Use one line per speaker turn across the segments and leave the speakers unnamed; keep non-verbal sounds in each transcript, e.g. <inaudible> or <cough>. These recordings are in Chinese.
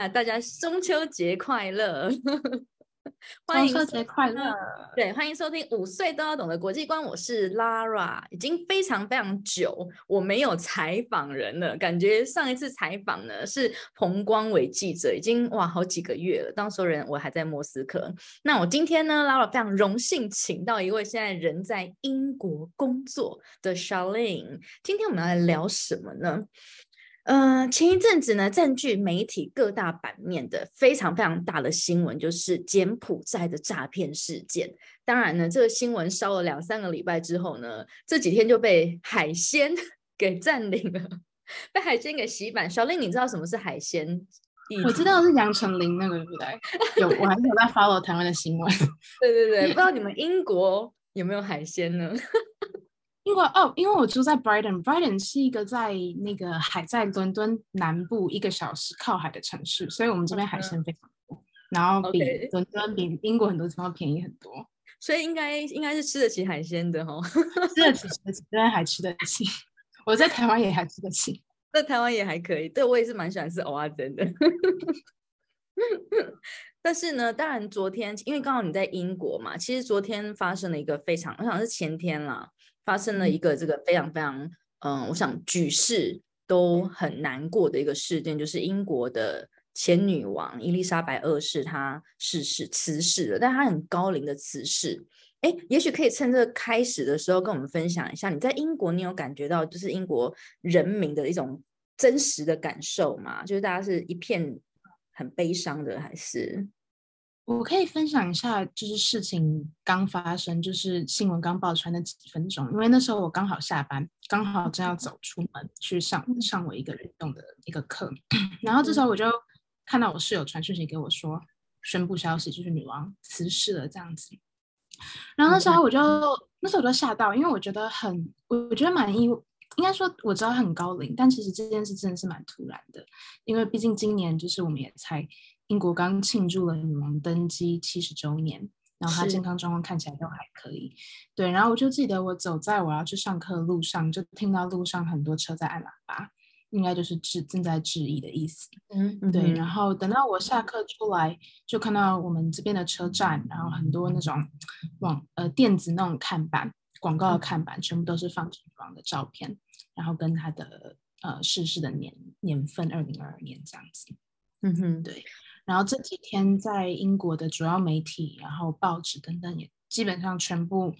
啊，大家中秋节快乐！
欢迎中秋节快乐！
对，欢迎收听五岁都要懂的国际观，我是 Lara。已经非常非常久，我没有采访人了，感觉上一次采访呢是彭光伟记者，已经哇好几个月了。当时人我还在莫斯科。那我今天呢，Lara 非常荣幸请到一位现在人在英国工作的 Charlene。今天我们要来聊什么呢？呃，前一阵子呢，占据媒体各大版面的非常非常大的新闻，就是柬埔寨的诈骗事件。当然呢，这个新闻烧了两三个礼拜之后呢，这几天就被海鲜 <laughs> 给占领了，被海鲜给洗版。小令，你知道什么是海鲜？
我知道是杨丞琳那个，对不对？有，我还是有在 follow 台湾的新闻。<laughs>
对对对，不知道你们英国有没有海鲜呢？
因为哦，因为我住在 Brighton，Brighton 是一个在那个海在伦敦南部一个小时靠海的城市，所以我们这边海鲜非常多，然后比伦敦比英国很多地方便宜很多，
所以应该应该是吃得起海鲜的 <laughs> 哈，
吃得起吃得起，这边还吃得起，我在台湾也还吃得起，<laughs>
在台湾也还可以，对我也是蛮喜欢吃蚵仔煎的，<laughs> 但是呢，当然昨天因为刚好你在英国嘛，其实昨天发生了一个非常，我想是前天啦。发生了一个这个非常非常嗯，我想举世都很难过的一个事件，就是英国的前女王伊丽莎白二世她逝世辞世了，但她很高龄的辞世。哎，也许可以趁这个开始的时候跟我们分享一下，你在英国你有感觉到就是英国人民的一种真实的感受吗？就是大家是一片很悲伤的，还是？
我可以分享一下，就是事情刚发生，就是新闻刚爆出来那几分钟，因为那时候我刚好下班，刚好正要走出门去上上我一个运动的一个课，然后这时候我就看到我室友传讯息给我说，宣布消息就是女王辞世了这样子，然后那时候我就那时候我就吓到，因为我觉得很，我觉得蛮意，应该说我知道很高龄，但其实这件事真的是蛮突然的，因为毕竟今年就是我们也才。英国刚庆祝了女王登基七十周年，然后她健康状况看起来都还可以。对，然后我就记得我走在我要去上课的路上，就听到路上很多车在按喇叭，应该就是致正在致意的意思。嗯，对。然后等到我下课出来，就看到我们这边的车站，然后很多那种网呃电子那种看板、广告的看板，全部都是放女王的照片，然后跟她的呃逝世的年年份，二零二二年这样子。嗯哼，对。然后这几天在英国的主要媒体，然后报纸等等，也基本上全部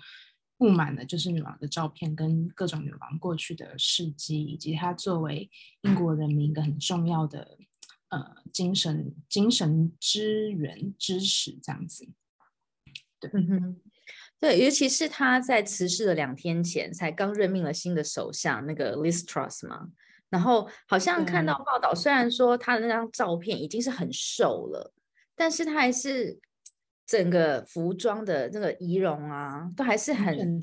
布满了就是女王的照片，跟各种女王过去的事迹，以及她作为英国人民一个很重要的呃精神精神支援支持这样子。对，嗯，
对，尤其是她在辞世的两天前，才刚任命了新的首相那个 Liz Truss 嘛。然后好像看到报道，虽然说他的那张照片已经是很瘦了，但是他还是整个服装的那个仪容啊，都还是很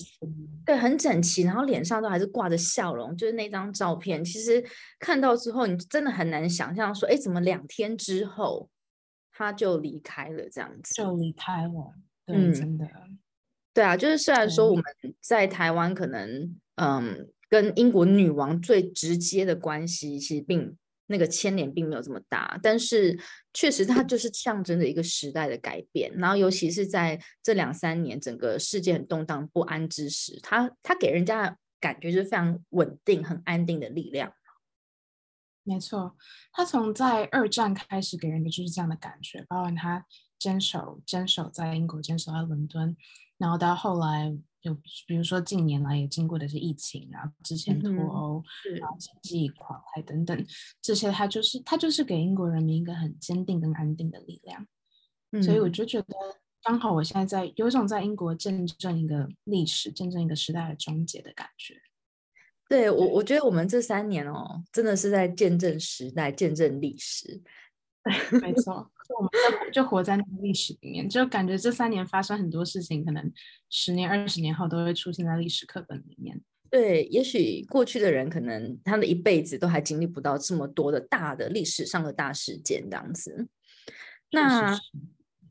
对，很整齐，然后脸上都还是挂着笑容。就是那张照片，其实看到之后，你真的很难想象说，哎，怎么两天之后他就离开了这样子？
就离开了，嗯，真的，
对啊，就是虽然说我们在台湾可能，嗯。跟英国女王最直接的关系，其实并那个牵连并没有这么大，但是确实它就是象征着一个时代的改变。然后，尤其是在这两三年整个世界很动荡不安之时，它它给人家感觉就是非常稳定、很安定的力量。
没错，他从在二战开始给人的就是这样的感觉，包括他坚守坚守在英国，坚守在伦敦，然后到后来。就比如说近年来也经过的是疫情，然后之前脱欧，然后经济垮台等等，这些它就是它就是给英国人民一个很坚定跟安定的力量。所以我就觉得刚好我现在在有一种在英国见证一个历史，见证一个时代的终结的感觉。
对我，我觉得我们这三年哦，真的是在见证时代，见证历史。<laughs>
没错，<laughs> 就我们就就活在那个历史里面，就感觉这三年发生很多事情，可能十年、二十年后都会出现在历史课本里面。
对，也许过去的人可能他的一辈子都还经历不到这么多的大的历史上的大事件这样子。那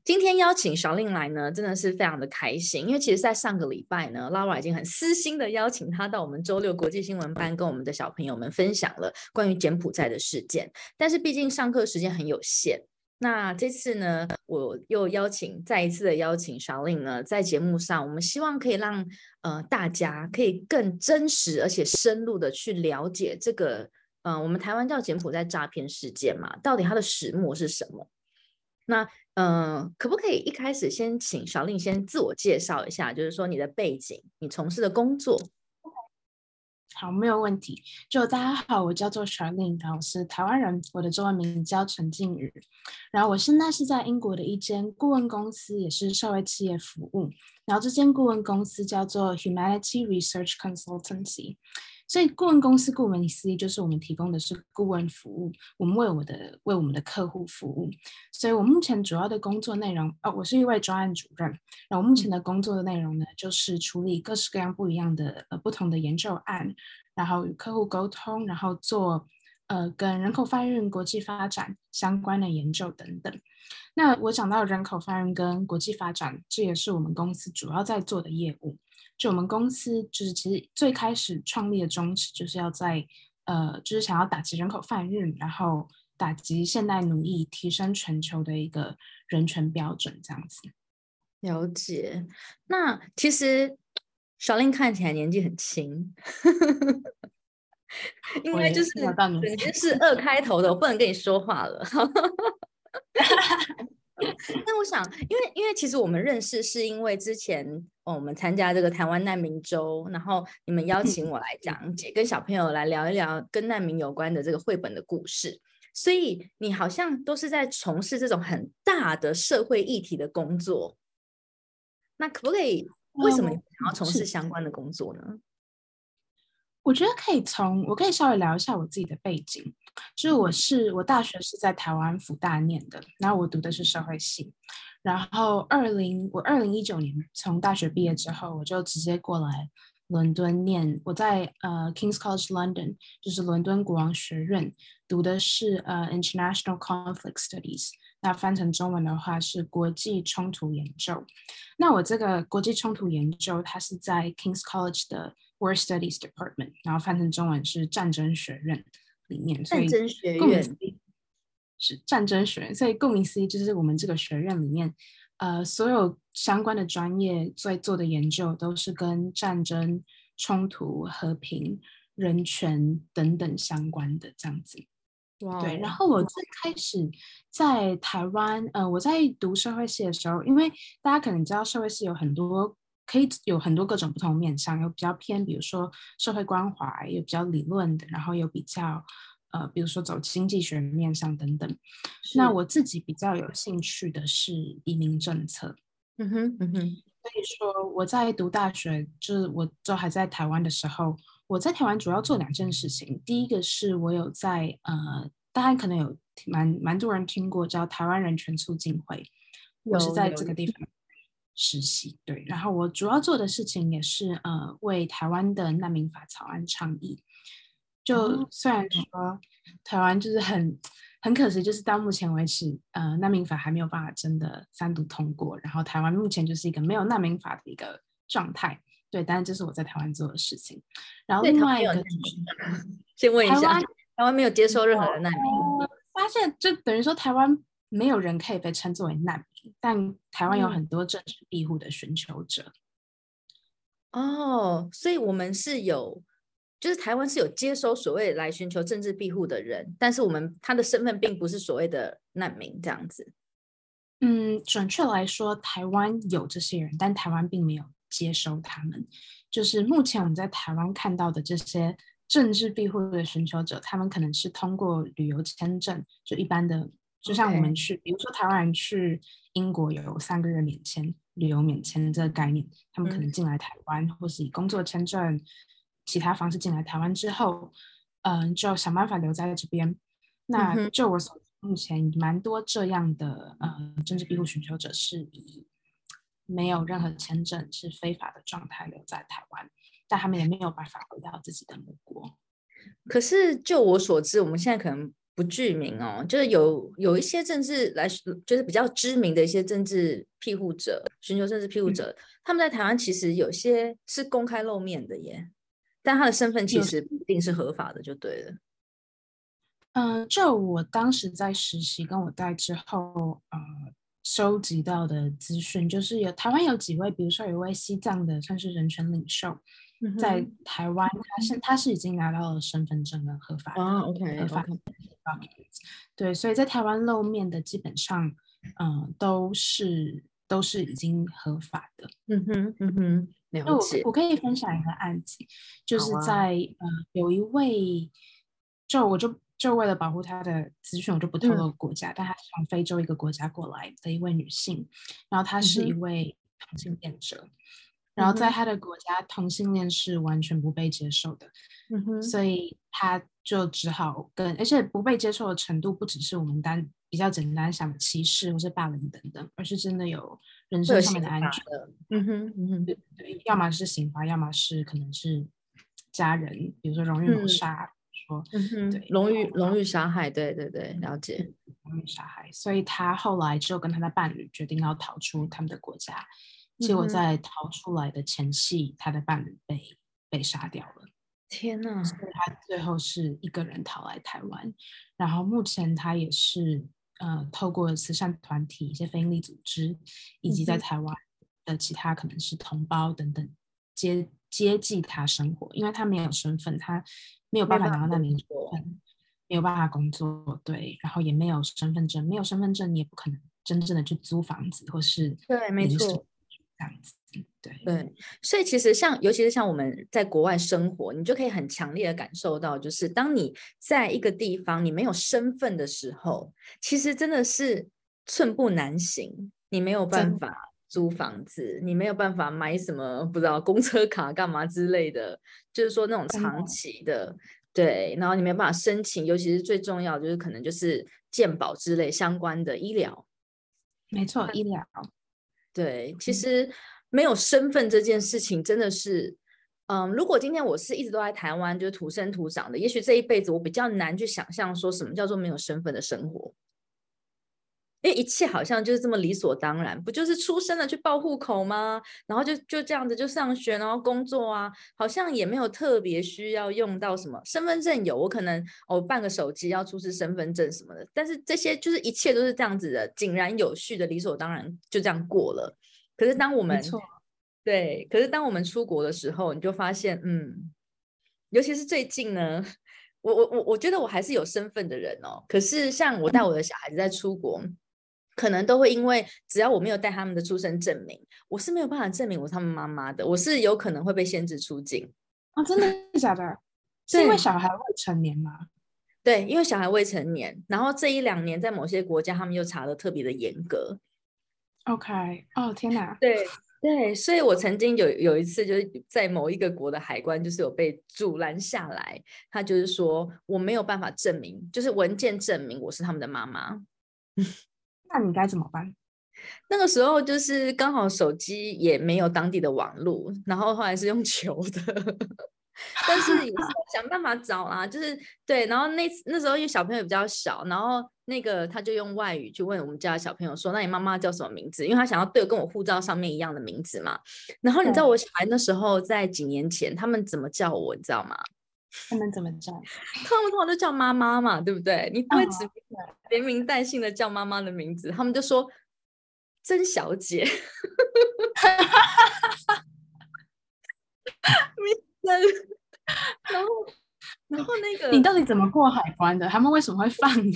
今天邀请小令来呢，真的是非常的开心，因为其实，在上个礼拜呢，Lara 已经很私心的邀请他到我们周六国际新闻班，跟我们的小朋友们分享了关于柬埔寨的事件。但是，毕竟上课时间很有限，那这次呢，我又邀请再一次的邀请小令呢，在节目上，我们希望可以让呃大家可以更真实而且深入的去了解这个，呃，我们台湾叫柬埔寨诈骗事件嘛，到底它的始末是什么？那嗯，可不可以一开始先请小令先自我介绍一下，就是说你的背景，你从事的工作。
好，没有问题。就大家好，我叫做 Charlene，我是台湾人，我的中文名叫陈静宇。然后我现在是在英国的一间顾问公司，也是社会企业服务。然后这间顾问公司叫做 Humanity Research Consultancy。所以，顾问公司顾问思义就是我们提供的是顾问服务，我们为我的为我们的客户服务。所以我目前主要的工作内容，哦，我是一位专案主任。然后目前的工作的内容呢，就是处理各式各样不一样的呃不同的研究案，然后与客户沟通，然后做呃跟人口发育、国际发展相关的研究等等。那我讲到人口发育跟国际发展，这也是我们公司主要在做的业务。就我们公司就是其实最开始创立的宗旨，就是要在呃，就是想要打击人口贩运，然后打击现代奴役，提升全球的一个人权标准，这样子。
了解。那其实小令看起来年纪很轻，<laughs> 应该就是肯定是二开头的，我不能跟你说话了。<laughs> 那我想，因为因为其实我们认识是因为之前哦，我们参加这个台湾难民周，然后你们邀请我来讲解，跟小朋友来聊一聊跟难民有关的这个绘本的故事，所以你好像都是在从事这种很大的社会议题的工作。那可不可以？为什么你想要从事相关的工作呢？
我觉得可以从我可以稍微聊一下我自己的背景，就是我是我大学是在台湾福大念的，然后我读的是社会系，然后二零我二零一九年从大学毕业之后，我就直接过来伦敦念，我在呃 Kings College London，就是伦敦国王学院读的是呃 International Conflict Studies，那翻成中文的话是国际冲突研究。那我这个国际冲突研究，它是在 Kings College 的。War Studies Department，然后翻成中文是战争学院里面，
战争学院
是战争学院，所以顾名思义，就是我们这个学院里面，呃，所有相关的专业在做的研究都是跟战争、冲突、和平、人权等等相关的这样子。对，然后我最开始在台湾，呃，我在读社会系的时候，因为大家可能知道社会系有很多。可以有很多各种不同面向，有比较偏，比如说社会关怀，有比较理论的，然后有比较呃，比如说走经济学面向等等。那我自己比较有兴趣的是移民政策。
嗯哼，嗯哼。
所以说我在读大学，就是我都还在台湾的时候，我在台湾主要做两件事情。第一个是我有在呃，大家可能有蛮蛮多人听过叫台湾人权促进会，我是在这个地方。实习对，然后我主要做的事情也是呃为台湾的难民法草案倡议。就虽然说台湾就是很很可惜，就是到目前为止，呃难民法还没有办法真的三读通过，然后台湾目前就是一个没有难民法的一个状态。对，但是这是我在台湾做的事情。然后另外一个，
先问一下，台湾没有接收任何的难民，
发现就等于说台湾。没有人可以被称作为难民，但台湾有很多政治庇护的寻求者。
哦，所以我们是有，就是台湾是有接收所谓来寻求政治庇护的人，但是我们他的身份并不是所谓的难民这样子。
嗯，准确来说，台湾有这些人，但台湾并没有接收他们。就是目前我们在台湾看到的这些政治庇护的寻求者，他们可能是通过旅游签证，就一般的。就像我们去，比如说台湾人去英国有三个月免签、旅游免签这个概念，他们可能进来台湾，或是以工作签证、其他方式进来台湾之后，嗯，就想办法留在这边。那就我所目前蛮多这样的呃政治庇护寻求者是以没有任何签证、是非法的状态留在台湾，但他们也没有办法回到自己的母国。
可是就我所知，我们现在可能。不具名哦，就是有有一些政治来，就是比较知名的一些政治庇护者，寻求政治庇护者，他们在台湾其实有些是公开露面的耶，但他的身份其实不一定是合法的，就对了。
嗯，就我当时在实习跟我在之后，呃，收集到的资讯，就是有台湾有几位，比如说有一位西藏的算是人权领袖。在台湾，他是他是已经拿到了身份证跟合法
的，OK，
合法的。对，所以在台湾露面的基本上，嗯，都是都是已经合法的。
嗯哼，嗯哼，了解。
我可以分享一个案子，就是在呃，有一位，就我就就为了保护他的资讯，我就不透露国家，但他是从非洲一个国家过来的一位女性，然后她是一位同性恋者。然后在他的国家，同性恋是完全不被接受的，
嗯哼，
所以他就只好跟，而且不被接受的程度不只是我们单比较简单想的歧视或是霸凌等等，而是真的有人身上面的安全，
嗯哼，嗯哼，
对。对，要么是刑罚，要么是可能是家人，比如说荣誉谋杀，说，
嗯哼，对，荣誉荣誉杀害，对对对，了解，
荣誉杀害，所以他后来就跟他的伴侣决定要逃出他们的国家。结果在逃出来的前夕，他的伴侣被被杀掉了。
天呐！
所以他最后是一个人逃来台湾，然后目前他也是呃，透过慈善团体、一些非营利组织，以及在台湾的其他可能是同胞等等接接济他生活，因为他没有身份，他没有办法拿到难民身份，没有办法工作，对，然后也没有身份证，没有身份证你也不可能真正的去租房子或是
对，没错。
这样子，对
对，所以其实像，尤其是像我们在国外生活，你就可以很强烈的感受到，就是当你在一个地方你没有身份的时候，其实真的是寸步难行。你没有办法租房子，你没有办法买什么不知道公车卡干嘛之类的，就是说那种长期的，对，然后你没有办法申请，尤其是最重要就是可能就是健保之类相关的医疗。
没错，医疗。
对，其实没有身份这件事情真的是，嗯，如果今天我是一直都在台湾，就是土生土长的，也许这一辈子我比较难去想象说什么叫做没有身份的生活，因为一切好像就是这么理所当然，不就是出生了去报户口吗？然后就就这样子就上学，然后工作啊，好像也没有特别需要用到什么身份证，有我可能哦办个手机要出示身份证什么的，但是这些就是一切都是这样子的井然有序的理所当然就这样过了。可是当我们对，可是当我们出国的时候，你就发现，嗯，尤其是最近呢，我我我我觉得我还是有身份的人哦。可是像我带我的小孩子在出国，可能都会因为只要我没有带他们的出生证明，我是没有办法证明我是他们妈妈的，我是有可能会被限制出境
啊！真的假的？<laughs> 是因为小孩未成年吗？
对，因为小孩未成年，然后这一两年在某些国家他们又查的特别的严格。
OK，哦天哪！
对对，所以我曾经有有一次就是在某一个国的海关，就是有被阻拦下来，他就是说我没有办法证明，就是文件证明我是他们的妈妈。
那你该怎么办？
那个时候就是刚好手机也没有当地的网络，然后后来是用求的。但是也是想办法找啦，就是对，然后那那时候因为小朋友比较小，然后那个他就用外语去问我们家的小朋友说：“那你妈妈叫什么名字？”因为他想要对跟我护照上面一样的名字嘛。然后你知道我小孩那时候在几年前他们怎么叫我，你知道吗？
他们怎么叫？<laughs>
他们通常都叫妈妈嘛，对不对？你不会指连名带姓的叫妈妈的名字，他们就说曾小姐。<laughs> 然后，然后那个
你到底怎么过海关的？他们为什么会放你？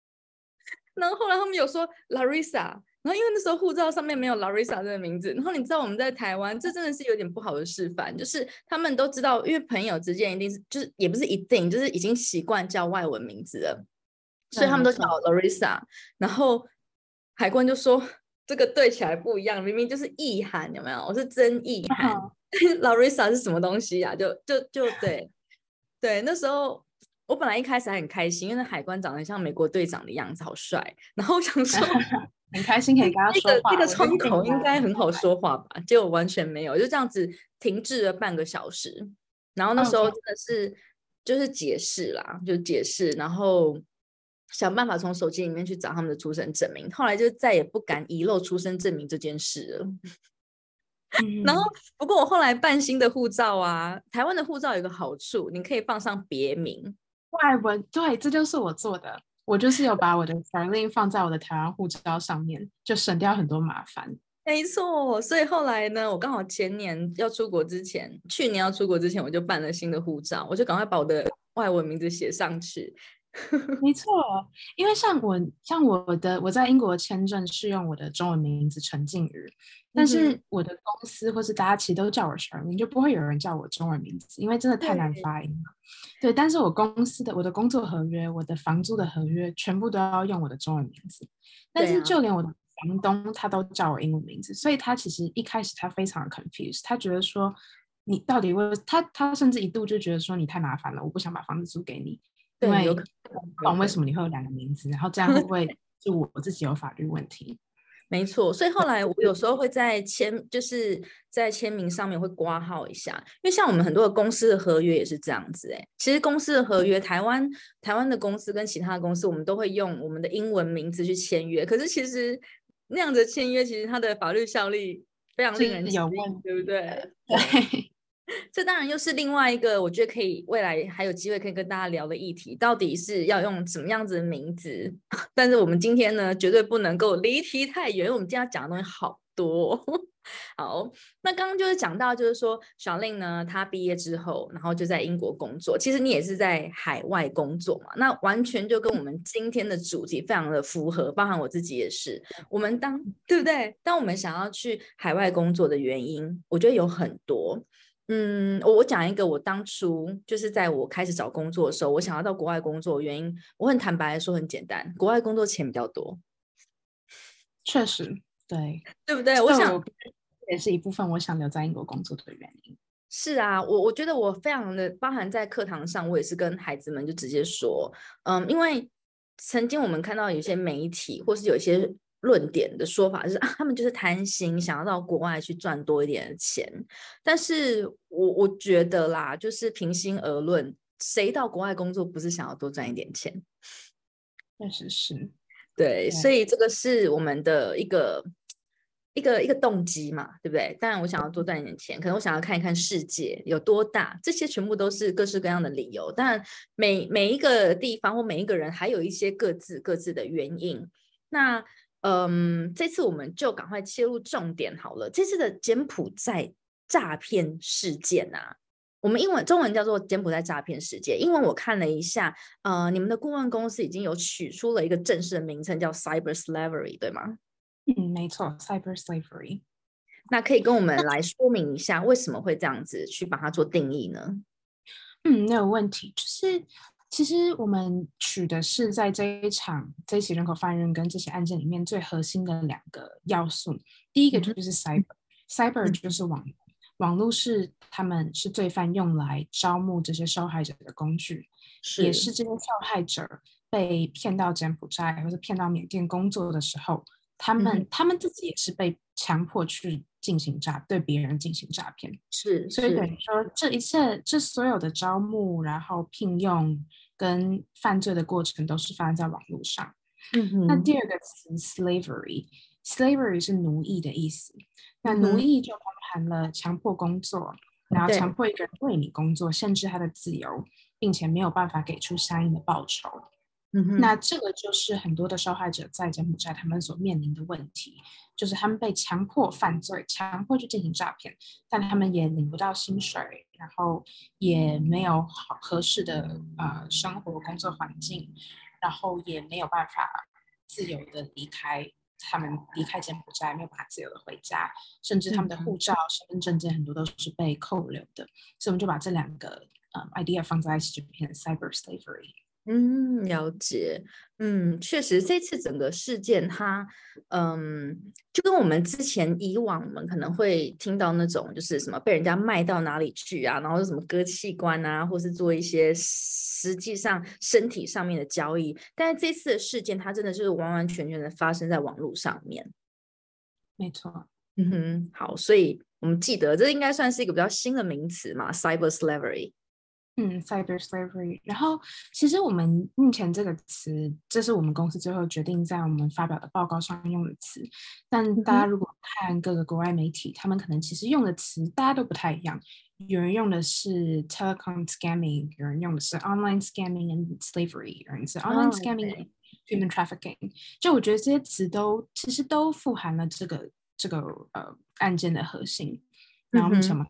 <laughs>
然后后来他们有说 Larissa，然后因为那时候护照上面没有 Larissa 这个名字。然后你知道我们在台湾，这真的是有点不好的示范，就是他们都知道，因为朋友之间一定是就是也不是一定，就是已经习惯叫外文名字了，所以他们都叫 Larissa。然后海关就说这个对起来不一样，明明就是意涵，有没有？我是真意涵。<laughs> Larissa 是什么东西呀？就就就对对，那时候我本来一开始还很开心，因为那海关长得像美国队长的样子，好帅。然后想说
很开心可以跟他说话，
这个窗口应该很好说话吧？结果完全没有，就这样子停滞了半个小时。然后那时候真的是就是解释啦，就解释，然后想办法从手机里面去找他们的出生证明。后来就再也不敢遗漏出生证明这件事了。然后，不过我后来办新的护照啊，台湾的护照有个好处，你可以放上别名。
外文对，这就是我做的。我就是有把我的翻译放在我的台湾护照上面，就省掉很多麻烦。
没错，所以后来呢，我刚好前年要出国之前，去年要出国之前，我就办了新的护照，我就赶快把我的外文名字写上去。<laughs>
没错，因为像我像我的我在英国签证是用我的中文名字陈静瑜，但是我的公司或是大家其实都叫我 Charlene，就不会有人叫我中文名字，因为真的太难发音了。对，但是我公司的我的工作合约、我的房租的合约全部都要用我的中文名字，但是就连我的房东他都叫我英文名字，所以他其实一开始他非常的 confused，他觉得说你到底为他他甚至一度就觉得说你太麻烦了，我不想把房子租给你。因为不懂为什么你会有两个名字，然后这样会不会 <laughs> 就我自己有法律问题？<laughs>
没错，所以后来我有时候会在签，就是在签名上面会挂号一下，因为像我们很多的公司的合约也是这样子。哎，其实公司的合约，台湾台湾的公司跟其他的公司，我们都会用我们的英文名字去签约。可是其实那样的签约，其实它的法律效力非常令人
有问，
对不对？
对。<laughs>
这当然又是另外一个，我觉得可以未来还有机会可以跟大家聊的议题，到底是要用什么样子的名字？<laughs> 但是我们今天呢，绝对不能够离题太远，因为我们今天要讲的东西好多。<laughs> 好，那刚刚就是讲到，就是说小令呢，他毕业之后，然后就在英国工作。其实你也是在海外工作嘛，那完全就跟我们今天的主题非常的符合，包含我自己也是。我们当对不对？当我们想要去海外工作的原因，我觉得有很多。嗯，我我讲一个，我当初就是在我开始找工作的时候，我想要到国外工作的，原因我很坦白的说，很简单，国外工作钱比较多。
确实，对，
对不对？我想
也是一部分，我想留在英国工作的原因。
是啊，我我觉得我非常的包含在课堂上，我也是跟孩子们就直接说，嗯，因为曾经我们看到有些媒体或是有一些。论点的说法是啊，他们就是贪心，想要到国外去赚多一点的钱。但是我我觉得啦，就是平心而论，谁到国外工作不是想要多赚一点钱？
确实是，
对，所以这个是我们的一个一个一个动机嘛，对不对？当然，我想要多赚一点钱，可能我想要看一看世界有多大，这些全部都是各式各样的理由。但每每一个地方或每一个人，还有一些各自各自的原因。那嗯，这次我们就赶快切入重点好了。这次的柬埔寨诈骗事件啊，我们英文、中文叫做柬埔寨诈骗事件。英文我看了一下，呃，你们的顾问公司已经有取出了一个正式的名称，叫 Cyber Slavery，对吗？
嗯，没错，Cyber Slavery。
那可以跟我们来说明一下，为什么会这样子去把它做定义呢？
嗯，没有问题，就是。其实我们取的是在这一场这起人口贩运跟这些案件里面最核心的两个要素。第一个就是 cyber，cyber 就是网网络是他们是罪犯用来招募这些受害者的工具，也是这些受害者被骗到柬埔寨或者骗到缅甸工作的时候，他们他们自己也是被强迫去。进行诈对别人进行诈骗
是，
所以等于说这一切这所有的招募，然后聘用跟犯罪的过程都是发生在网络上。
嗯
那第二个词 slavery，slavery 是奴役的意思。那奴役就包含了强迫工作，然后强迫一个人为你工作，限制他的自由，并且没有办法给出相应的报酬。那这个就是很多的受害者在柬埔寨他们所面临的问题，就是他们被强迫犯罪，强迫去进行诈骗，但他们也领不到薪水，然后也没有好合适的呃生活工作环境，然后也没有办法自由的离开他们离开柬埔寨，没有办法自由的回家，甚至他们的护照、身份证件很多都是被扣留的，所以我们就把这两个呃 idea 放在一起，就变成 cyber slavery。
嗯，了解。嗯，确实，这次整个事件，它，嗯，就跟我们之前以往我们可能会听到那种，就是什么被人家卖到哪里去啊，然后什么割器官啊，或是做一些实际上身体上面的交易。但是这次的事件，它真的就是完完全全的发生在网络上面。
没错。
嗯哼，好，所以我们记得，这应该算是一个比较新的名词嘛，cyber slavery。
嗯，cyber slavery。然后，其实我们目前这个词，这是我们公司最后决定在我们发表的报告上用的词。但大家如果看各个国外媒体，他们可能其实用的词大家都不太一样。有人用的是 telecom scamming，有人用的是 online scamming and slavery，有人是 online scamming and human trafficking。就我觉得这些词都其实都富含了这个这个呃案件的核心。然后目前我们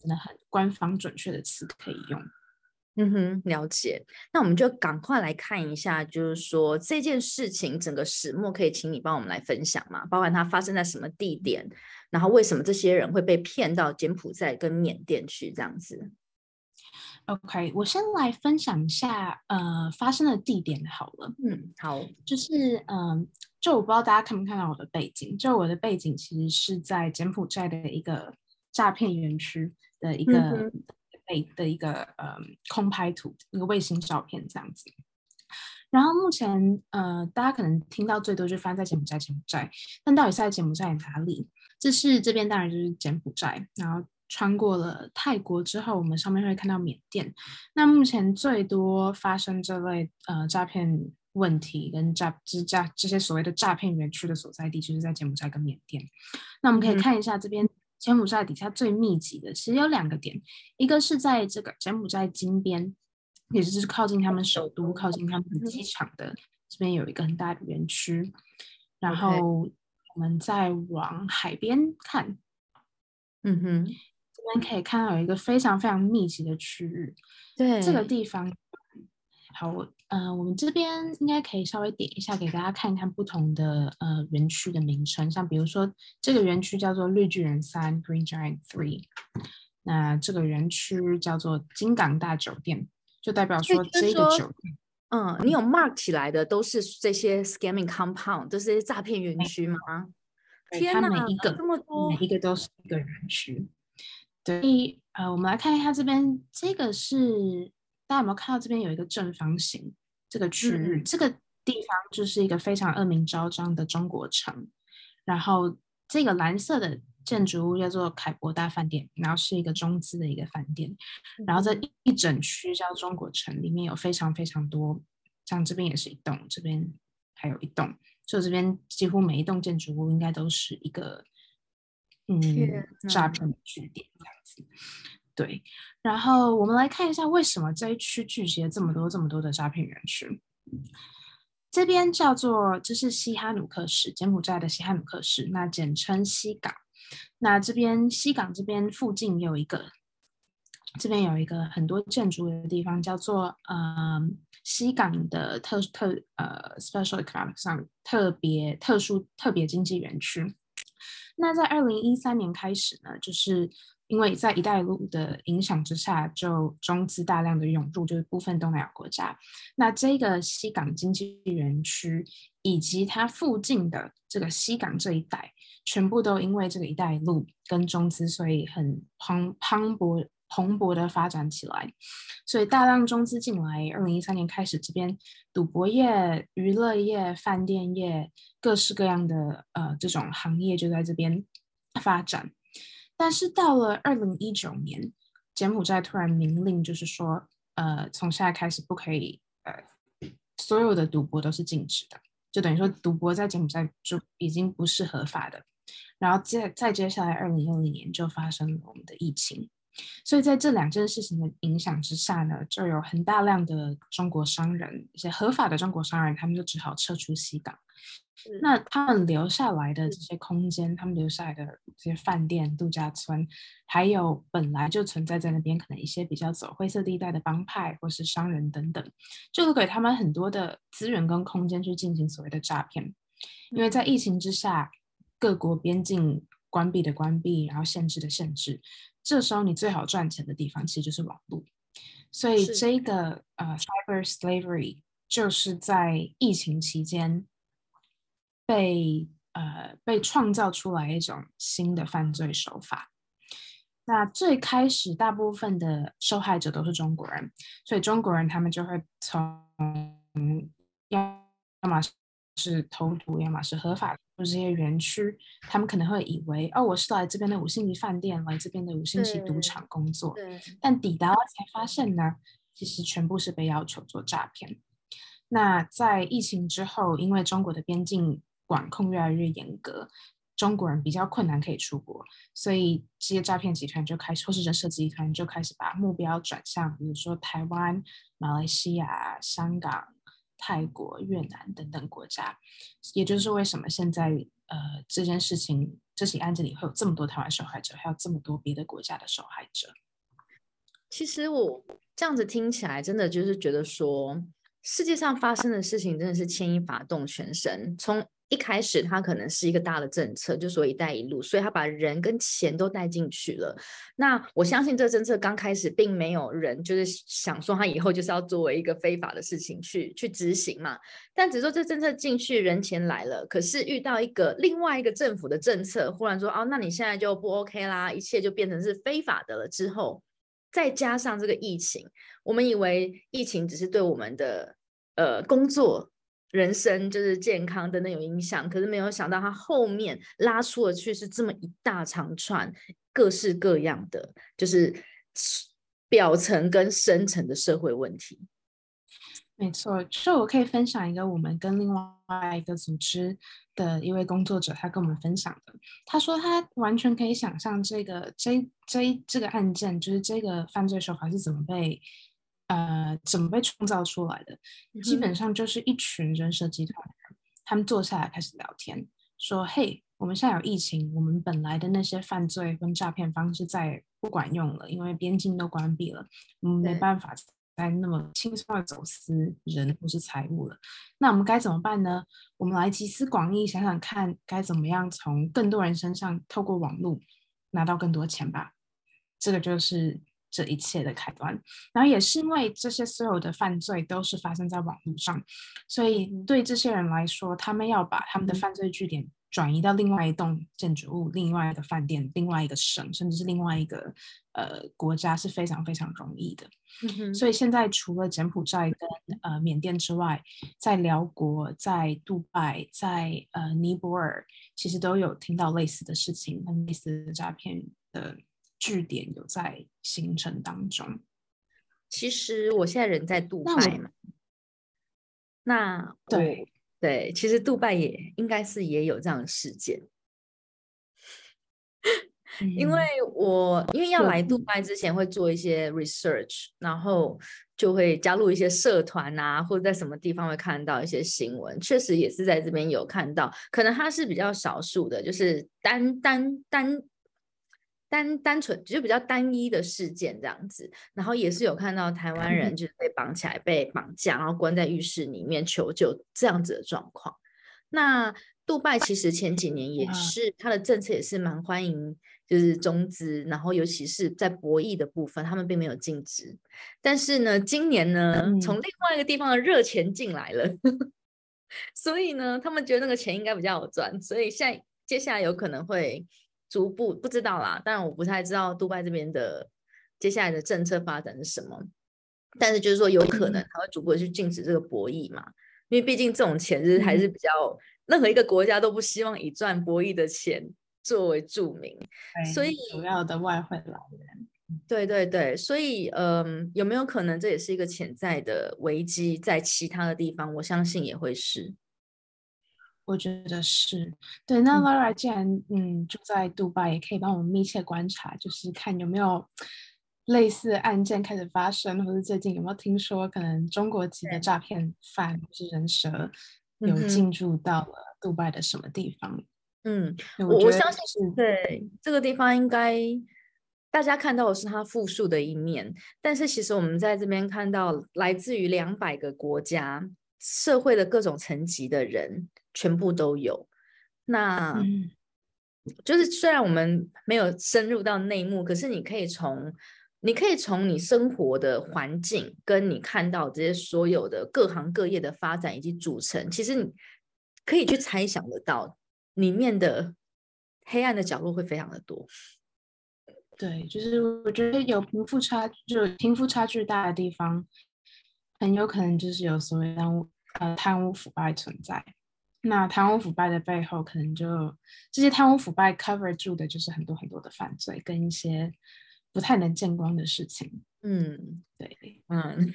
真的很官方准确的词可以用。
嗯哼，了解。那我们就赶快来看一下，就是说这件事情整个始末，可以请你帮我们来分享吗？包含它发生在什么地点，然后为什么这些人会被骗到柬埔寨跟缅甸去这样子
？OK，我先来分享一下呃发生的地点好了。
嗯，好，
就是嗯，就我不知道大家看没看到我的背景，就我的背景其实是在柬埔寨的一个诈骗园区的一个。的一个呃空拍图，一个卫星照片这样子。然后目前呃，大家可能听到最多就发生在柬埔寨，柬埔寨。但到底是在柬埔寨哪里？这是这边当然就是柬埔寨。然后穿过了泰国之后，我们上面会看到缅甸。那目前最多发生这类呃诈骗问题跟诈之诈这些所谓的诈骗园区的所在地，就是在柬埔寨跟缅甸。那我们可以看一下这边。柬埔寨底下最密集的其实有两个点，一个是在这个柬埔寨金边，也就是靠近他们首都、靠近他们的机场的这边有一个很大的园区。然后我们再往海边看，
嗯哼，
这边可以看到有一个非常非常密集的区域。
对，
这个地方。好，嗯，我们这边应该可以稍微点一下，给大家看一看不同的呃园区的名称。像比如说，这个园区叫做绿巨人三 （Green Giant Three），那这个园区叫做金港大酒店，就代表说这个酒店，
嗯，你有 mark 起来的都是这些 scamming compound，都是诈骗园区吗？天哪，
每一个
这么多，
每一个都是一个园区。对，呃，我们来看一下这边，这个是。大家有没有看到这边有一个正方形这个区域？这个地方就是一个非常恶名昭彰的中国城。然后这个蓝色的建筑物叫做凯博大饭店，然后是一个中资的一个饭店。然后这一整区叫中国城，里面有非常非常多，像这边也是一栋，这边还有一栋，就这边几乎每一栋建筑物应该都是一个嗯诈骗的据点这样子。对，然后我们来看一下为什么这一区聚集了这么多这么多的诈骗园区。这边叫做这是西哈努克市，柬埔寨的西哈努克市，那简称西港。那这边西港这边附近有一个，这边有一个很多建筑的地方，叫做呃西港的特特呃 special economic 上特别特殊特别经济园区。那在二零一三年开始呢，就是。因为在“一带一路”的影响之下，就中资大量的涌入，就是部分东南亚国家。那这个西港经济园区以及它附近的这个西港这一带，全部都因为这个“一带一路”跟中资，所以很蓬蓬勃蓬勃的发展起来。所以大量中资进来，二零一三年开始，这边赌博业、娱乐业、饭店业，各式各样的呃这种行业就在这边发展。但是到了二零一九年，柬埔寨突然明令，就是说，呃，从现在开始不可以，呃，所有的赌博都是禁止的，就等于说赌博在柬埔寨就已经不是合法的。然后接再接下来，二零二零年就发生了我们的疫情，所以在这两件事情的影响之下呢，就有很大量的中国商人，一些合法的中国商人，他们就只好撤出西港。那他们留下来的这些空间，他们留下来的这些饭店、度假村，还有本来就存在在那边可能一些比较走灰色地带的帮派或是商人等等，就会给他们很多的资源跟空间去进行所谓的诈骗。因为在疫情之下，各国边境关闭的关闭，然后限制的限制，这时候你最好赚钱的地方其实就是网络。所以这个呃，cyber slavery 就是在疫情期间。被呃被创造出来一种新的犯罪手法。那最开始大部分的受害者都是中国人，所以中国人他们就会从要要么是投毒，要么是合法这些园区，他们可能会以为哦，我是来这边的五星级饭店，来这边的五星级赌场工作，但抵达了才发现呢，其实全部是被要求做诈骗。那在疫情之后，因为中国的边境管控越来越严格，中国人比较困难可以出国，所以这些诈骗集团就开始，或是人设集团就开始把目标转向，比如说台湾、马来西亚、香港、泰国、越南等等国家。也就是为什么现在呃这件事情这起案件里会有这么多台湾受害者，还有这么多别的国家的受害者。
其实我这样子听起来，真的就是觉得说。世界上发生的事情真的是牵一发动全身。从一开始，它可能是一个大的政策，就说“一带一路”，所以他把人跟钱都带进去了。那我相信这个政策刚开始，并没有人就是想说他以后就是要作为一个非法的事情去去执行嘛。但只说这政策进去，人钱来了，可是遇到一个另外一个政府的政策，忽然说哦，那你现在就不 OK 啦，一切就变成是非法的了。之后再加上这个疫情。我们以为疫情只是对我们的呃工作、人生就是健康等等有影响，可是没有想到它后面拉出的却是这么一大长串各式各样的，就是表层跟深层的社会问题。
没错，就我可以分享一个我们跟另外一个组织的一位工作者，他跟我们分享的。他说他完全可以想象这个这这这个案件，就是这个犯罪手法是怎么被。呃，怎么被创造出来的？基本上就是一群人设集团，他们坐下来开始聊天，说：“嘿，我们现在有疫情，我们本来的那些犯罪跟诈骗方式再不管用了，因为边境都关闭了，我们没办法再那么轻松的走私人或是财物了。那我们该怎么办呢？我们来集思广益，想想看该怎么样从更多人身上透过网络拿到更多钱吧。这个就是。”这一切的开端，然后也是因为这些所有的犯罪都是发生在网络上，所以对这些人来说，他们要把他们的犯罪据点转移到另外一栋建筑物、另外一个饭店、另外一个省，甚至是另外一个呃国家是非常非常容易的。所以现在除了柬埔寨跟呃缅甸之外，在辽国、在杜拜、在呃尼泊尔，其实都有听到类似的事情，类似的诈骗的。据点有在形成当中。
其实我现在人在杜拜嘛，那
对
对，其实杜拜也应该是也有这样的事件。因为我因为要来杜拜之前会做一些 research，然后就会加入一些社团啊，或者在什么地方会看到一些新闻，确实也是在这边有看到，可能它是比较少数的，就是单单单。单单纯就比较单一的事件这样子，然后也是有看到台湾人就是被绑起来被绑架，然后关在浴室里面求救这样子的状况。那杜拜其实前几年也是它的政策也是蛮欢迎，就是中资，然后尤其是在博弈的部分，他们并没有禁止。但是呢，今年呢，从另外一个地方的热钱进来了，<laughs> 所以呢，他们觉得那个钱应该比较好赚，所以现在接下来有可能会。逐步不知道啦，当然我不太知道杜拜这边的接下来的政策发展是什么，但是就是说有可能他会逐步的去禁止这个博弈嘛，因为毕竟这种钱是还是比较任何一个国家都不希望以赚博弈的钱作为著名，所以
主要的外汇来源。
对对对，所以嗯，有没有可能这也是一个潜在的危机，在其他的地方，我相信也会是。
我觉得是对。那 Laura 既然嗯住在杜拜，也可以帮我们密切观察，就是看有没有类似案件开始发生，或者最近有没有听说可能中国籍的诈骗犯或是人蛇有进驻到了杜拜的什么地方？
嗯，我我相信是对这个地方应该大家看到的是它复述的一面，但是其实我们在这边看到来自于两百个国家社会的各种层级的人。全部都有，那就是虽然我们没有深入到内幕，可是你可以从你可以从你生活的环境，跟你看到这些所有的各行各业的发展以及组成，其实你可以去猜想得到里面的黑暗的角落会非常的多。
对，就是我觉得有贫富差，就贫富差距大的地方，很有可能就是有所谓贪污呃贪污腐败存在。那贪污腐败的背后，可能就这些贪污腐败 cover 住的就是很多很多的犯罪跟一些不太能见光的事情。
嗯，
对，
嗯，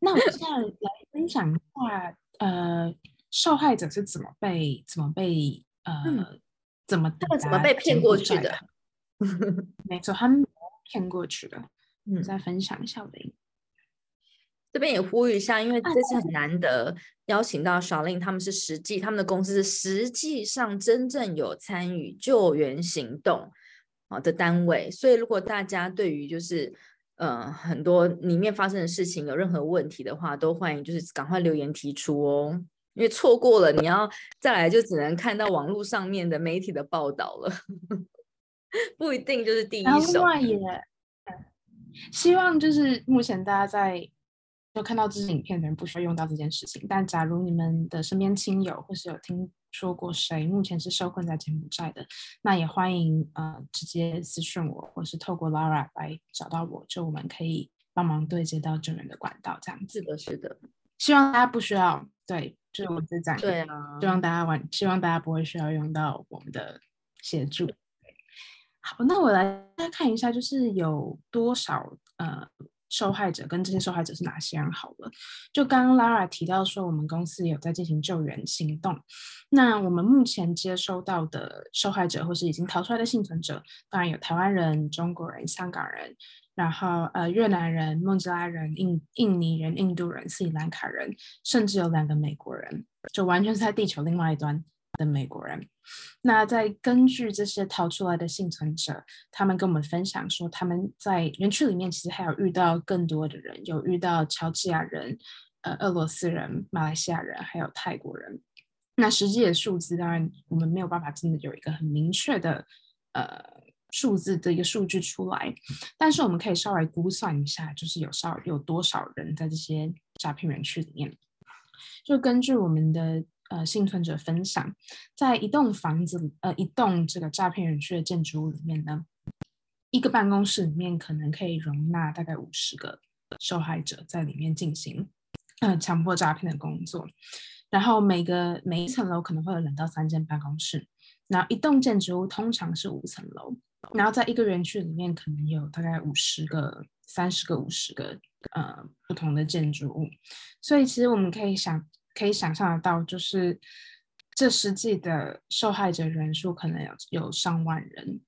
那我现在 <laughs> 来分享一下，呃，受害者是怎么被怎么被呃怎么
他们怎么 <laughs> 被骗过去的？
没错，他们骗过去的。
嗯，
再分享一下我的。
这边也呼吁一下，因为这次很难得邀请到小令，他们是实际他们的公司是实际上真正有参与救援行动啊的单位，所以如果大家对于就是呃很多里面发生的事情有任何问题的话，都欢迎就是赶快留言提出哦，因为错过了你要再来就只能看到网络上面的媒体的报道了，<laughs> 不一定就是第一手。
也希望就是目前大家在。有看到这支影片的人不需要用到这件事情，但假如你们的身边亲友或是有听说过谁目前是受困在柬埔寨的，那也欢迎呃直接私讯我，或是透过 Lara 来找到我，就我们可以帮忙对接到救援的管道，这样子。
是的，是的。
希望大家不需要，对，就是我这讲。
对啊。
希望大家玩，希望大家不会需要用到我们的协助。好，那我来看一下，就是有多少呃。受害者跟这些受害者是哪些人？好了，就刚刚 Lara 提到说，我们公司有在进行救援行动。那我们目前接收到的受害者或是已经逃出来的幸存者，当然有台湾人、中国人、香港人，然后呃越南人、孟加拉人、印印尼人、印度人、斯里兰卡人，甚至有两个美国人，就完全是在地球另外一端。的美国人，那在根据这些逃出来的幸存者，他们跟我们分享说，他们在园区里面其实还有遇到更多的人，有遇到乔治亚人、呃俄罗斯人、马来西亚人，还有泰国人。那实际的数字当然我们没有办法真的有一个很明确的呃数字的一个数据出来，但是我们可以稍微估算一下，就是有少有多少人在这些诈骗园区里面，就根据我们的。呃，幸存者分享，在一栋房子，呃，一栋这个诈骗园区的建筑物里面呢，一个办公室里面可能可以容纳大概五十个受害者在里面进行呃强迫诈骗的工作。然后每个每一层楼可能会有两到三间办公室。然后一栋建筑物通常是五层楼，然后在一个园区里面可能有大概五十个、三十个、五十个呃不同的建筑物。所以其实我们可以想。可以想象得到，就是这实际的受害者人数可能有有上万人。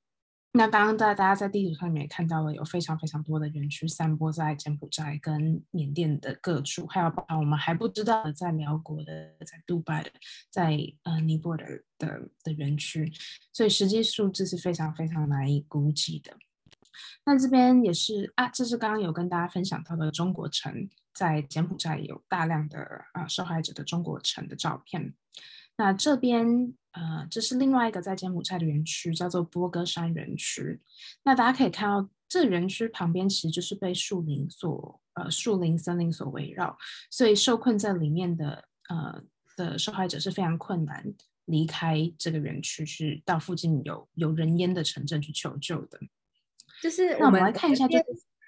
那刚刚在大家在地图上面也看到了，有非常非常多的园区散播在柬埔寨跟缅甸的各处，还有包括我们还不知道的在苗国的、在杜拜的、在呃尼泊尔的的园区，所以实际数字是非常非常难以估计的。那这边也是啊，这是刚刚有跟大家分享到的中国城。在柬埔寨有大量的啊受害者的中国城的照片。那这边呃，这是另外一个在柬埔寨的园区，叫做波哥山园区。那大家可以看到，这园区旁边其实就是被树林所呃树林森林所围绕，所以受困在里面的呃的受害者是非常困难离开这个园区去到附近有有人烟的城镇去求救的。
就是
那我们来看一下这。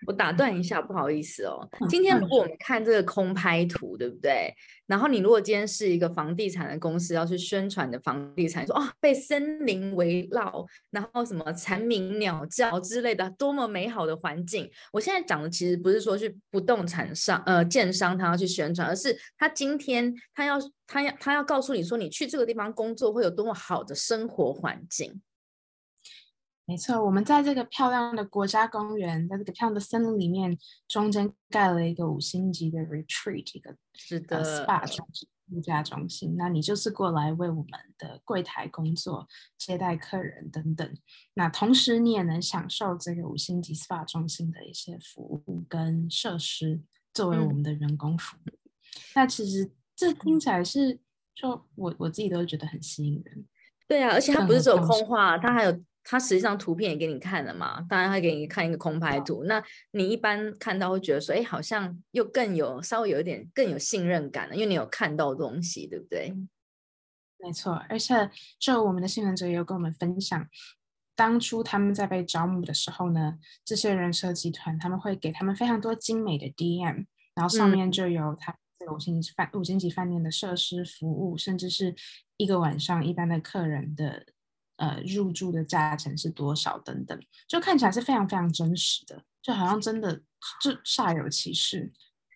我打断一下，不好意思哦。今天如果我们看这个空拍图，对不对？然后你如果今天是一个房地产的公司要去宣传的房地产，说哦被森林围绕，然后什么蝉鸣鸟叫之类的，多么美好的环境。我现在讲的其实不是说去不动产商呃建商他要去宣传，而是他今天他要他要他要告诉你说，你去这个地方工作会有多么好的生活环境。
没错，我们在这个漂亮的国家公园，在这个漂亮的森林里面，中间盖了一个五星级的 retreat，一个
是的
spa 度假中心。那你就是过来为我们的柜台工作、接待客人等等。那同时你也能享受这个五星级 spa 中心的一些服务跟设施，作为我们的员工服务。那其实这听起来是，就我我自己都觉得很吸引人。
对啊，而且它不是只有空话，它还有。他实际上图片也给你看了嘛，当然他给你看一个空拍图，那你一般看到会觉得说，哎，好像又更有稍微有一点更有信任感了，因为你有看到东西，对不对？
没错，而且就我们的幸存者也有跟我们分享，当初他们在被招募的时候呢，这些人设集团他们会给他们非常多精美的 DM，然后上面就有他这个五星级饭五星级饭店的设施服务，甚至是一个晚上一般的客人的呃入住的价钱是多少等等，就看起来是非常非常真实的，就好像真的就煞有其事。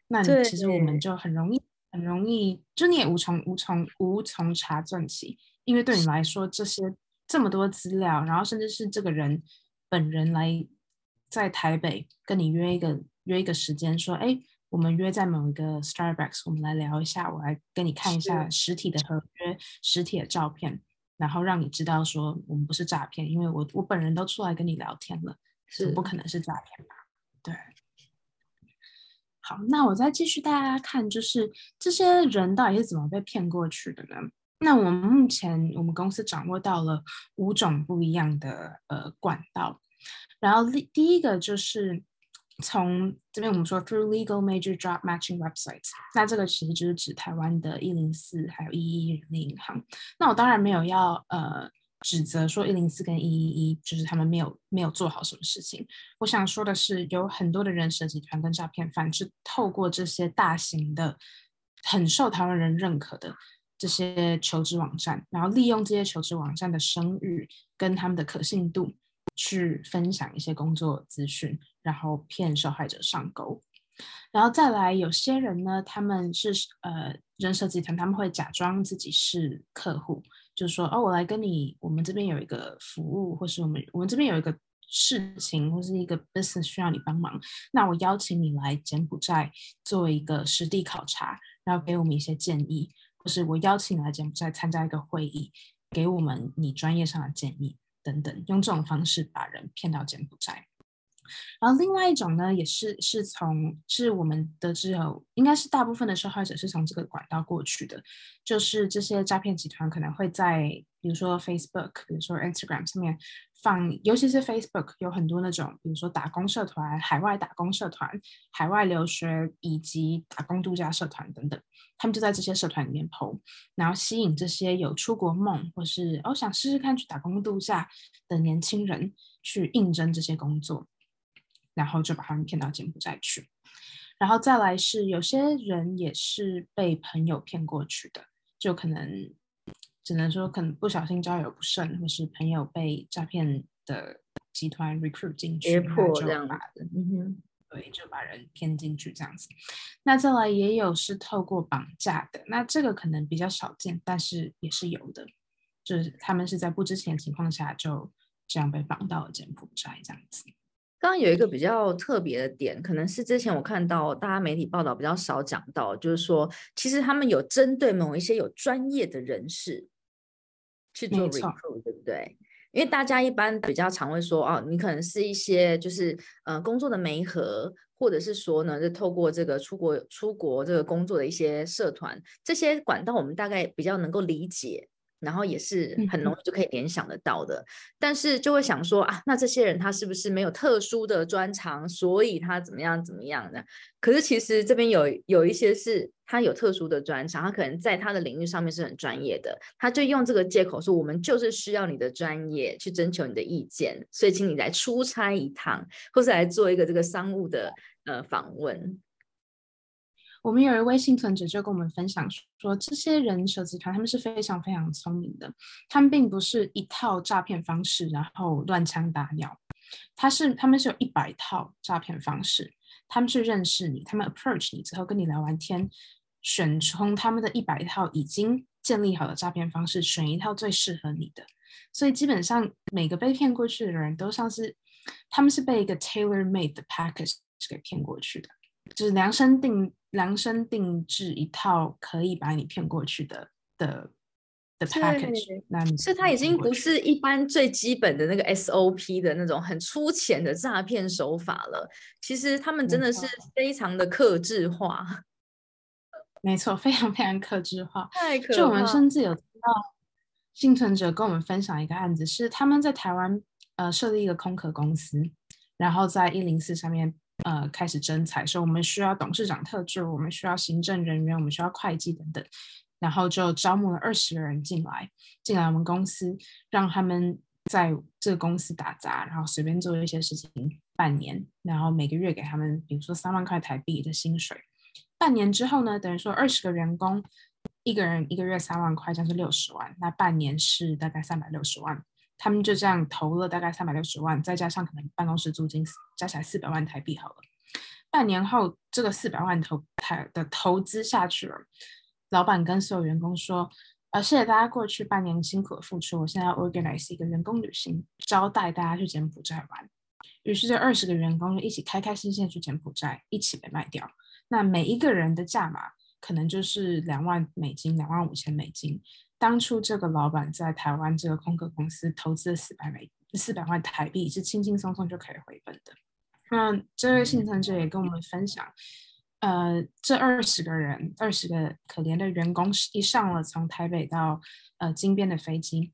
那你其实我们就很容易很容易，就你也无从无从无从查证起，因为对你来说这些这么多资料，然后甚至是这个人本人来在台北跟你约一个约一个时间，说哎。我们约在某一个 Starbucks，我们来聊一下，我来跟你看一下实体的合约、实体的照片，然后让你知道说我们不是诈骗，因为我我本人都出来跟你聊天了，是不可能是诈骗吧？对。好，那我再继续大家看，就是这些人到底是怎么被骗过去的呢？那我们目前我们公司掌握到了五种不一样的呃管道，然后第第一个就是。从这边我们说 through legal major job matching websites，那这个其实就是指台湾的一零四还有一一一人力银行。那我当然没有要呃指责说一零四跟一一一就是他们没有没有做好什么事情。我想说的是，有很多的人设集团跟诈骗犯是透过这些大型的、很受台湾人认可的这些求职网站，然后利用这些求职网站的声誉跟他们的可信度。去分享一些工作资讯，然后骗受害者上钩，然后再来有些人呢，他们是呃人设集团，他们会假装自己是客户，就说哦，我来跟你，我们这边有一个服务，或是我们我们这边有一个事情，或是一个 business 需要你帮忙，那我邀请你来柬埔寨做一个实地考察，然后给我们一些建议，或是我邀请你来柬埔寨参加一个会议，给我们你专业上的建议。等等，用这种方式把人骗到柬埔寨。然后另外一种呢，也是是从是我们得知有，应该是大部分的受害者是从这个管道过去的，就是这些诈骗集团可能会在比如说 Facebook，比如说 Instagram 上面。放，尤其是 Facebook 有很多那种，比如说打工社团、海外打工社团、海外留学以及打工度假社团等等，他们就在这些社团里面 PO，然后吸引这些有出国梦或是哦想试试看去打工度假的年轻人去应征这些工作，然后就把他们骗到柬埔寨去。然后再来是有些人也是被朋友骗过去的，就可能。只能说可能不小心交友不慎，或是朋友被诈骗的集团 recruit 进去，
胁迫这样子，嗯
哼，对，就把人骗进去这样子。那再来也有是透过绑架的，那这个可能比较少见，但是也是有的，就是他们是在不知情情况下就这样被绑到了柬埔寨这样子。
刚刚有一个比较特别的点，可能是之前我看到大家媒体报道比较少讲到，就是说其实他们有针对某一些有专业的人士去做 recruit，对不对？因为大家一般比较常会说，哦，你可能是一些就是呃工作的媒合，或者是说呢，就透过这个出国出国这个工作的一些社团，这些管道我们大概比较能够理解。然后也是很容易就可以联想得到的，但是就会想说啊，那这些人他是不是没有特殊的专长，所以他怎么样怎么样的？可是其实这边有有一些是他有特殊的专长，他可能在他的领域上面是很专业的，他就用这个借口说我们就是需要你的专业去征求你的意见，所以请你来出差一趟，或是来做一个这个商务的呃访问。
我们有一位幸存者就跟我们分享说，这些人设集团他们是非常非常聪明的，他们并不是一套诈骗方式，然后乱枪打鸟，他是他们是有一百套诈骗方式，他们是认识你，他们 approach 你之后跟你聊完天，选从他们的一百套已经建立好的诈骗方式，选一套最适合你的，所以基本上每个被骗过去的人都像是他们是被一个 tailor made 的 package 给骗过去的。就是量身定量身定制一套可以把你骗过去的的的 package，那
是它已经不是一般最基本的那个 SOP 的那种很粗浅的诈骗手法了。其实他们真的是非常的克制化，<laughs>
没错，非常非常克制化。
太可
就我们甚至有听到幸存者跟我们分享一个案子，是他们在台湾呃设立一个空壳公司，然后在一零四上面。呃，开始征才，说我们需要董事长特助，我们需要行政人员，我们需要会计等等，然后就招募了二十个人进来，进来我们公司，让他们在这个公司打杂，然后随便做一些事情半年，然后每个月给他们，比如说三万块台币的薪水，半年之后呢，等于说二十个员工，一个人一个月三万块，这样是六十万，那半年是大概三百六十万。他们就这样投了大概三百六十万，再加上可能办公室租金，加起来四百万台币好了。半年后，这个四百万投台的投资下去了，老板跟所有员工说：“呃，谢谢大家过去半年辛苦的付出，我现在要 organize 一个员工旅行，招待大家去柬埔寨玩。”于是这二十个员工就一起开开心心去柬埔寨，一起被卖掉。那每一个人的价码可能就是两万美金，两万五千美金。当初这个老板在台湾这个空客公司投资了四百美四百万台币，是轻轻松松就可以回本的。那这位幸存者也跟我们分享，呃，这二十个人，二十个可怜的员工，一上了从台北到呃金边的飞机，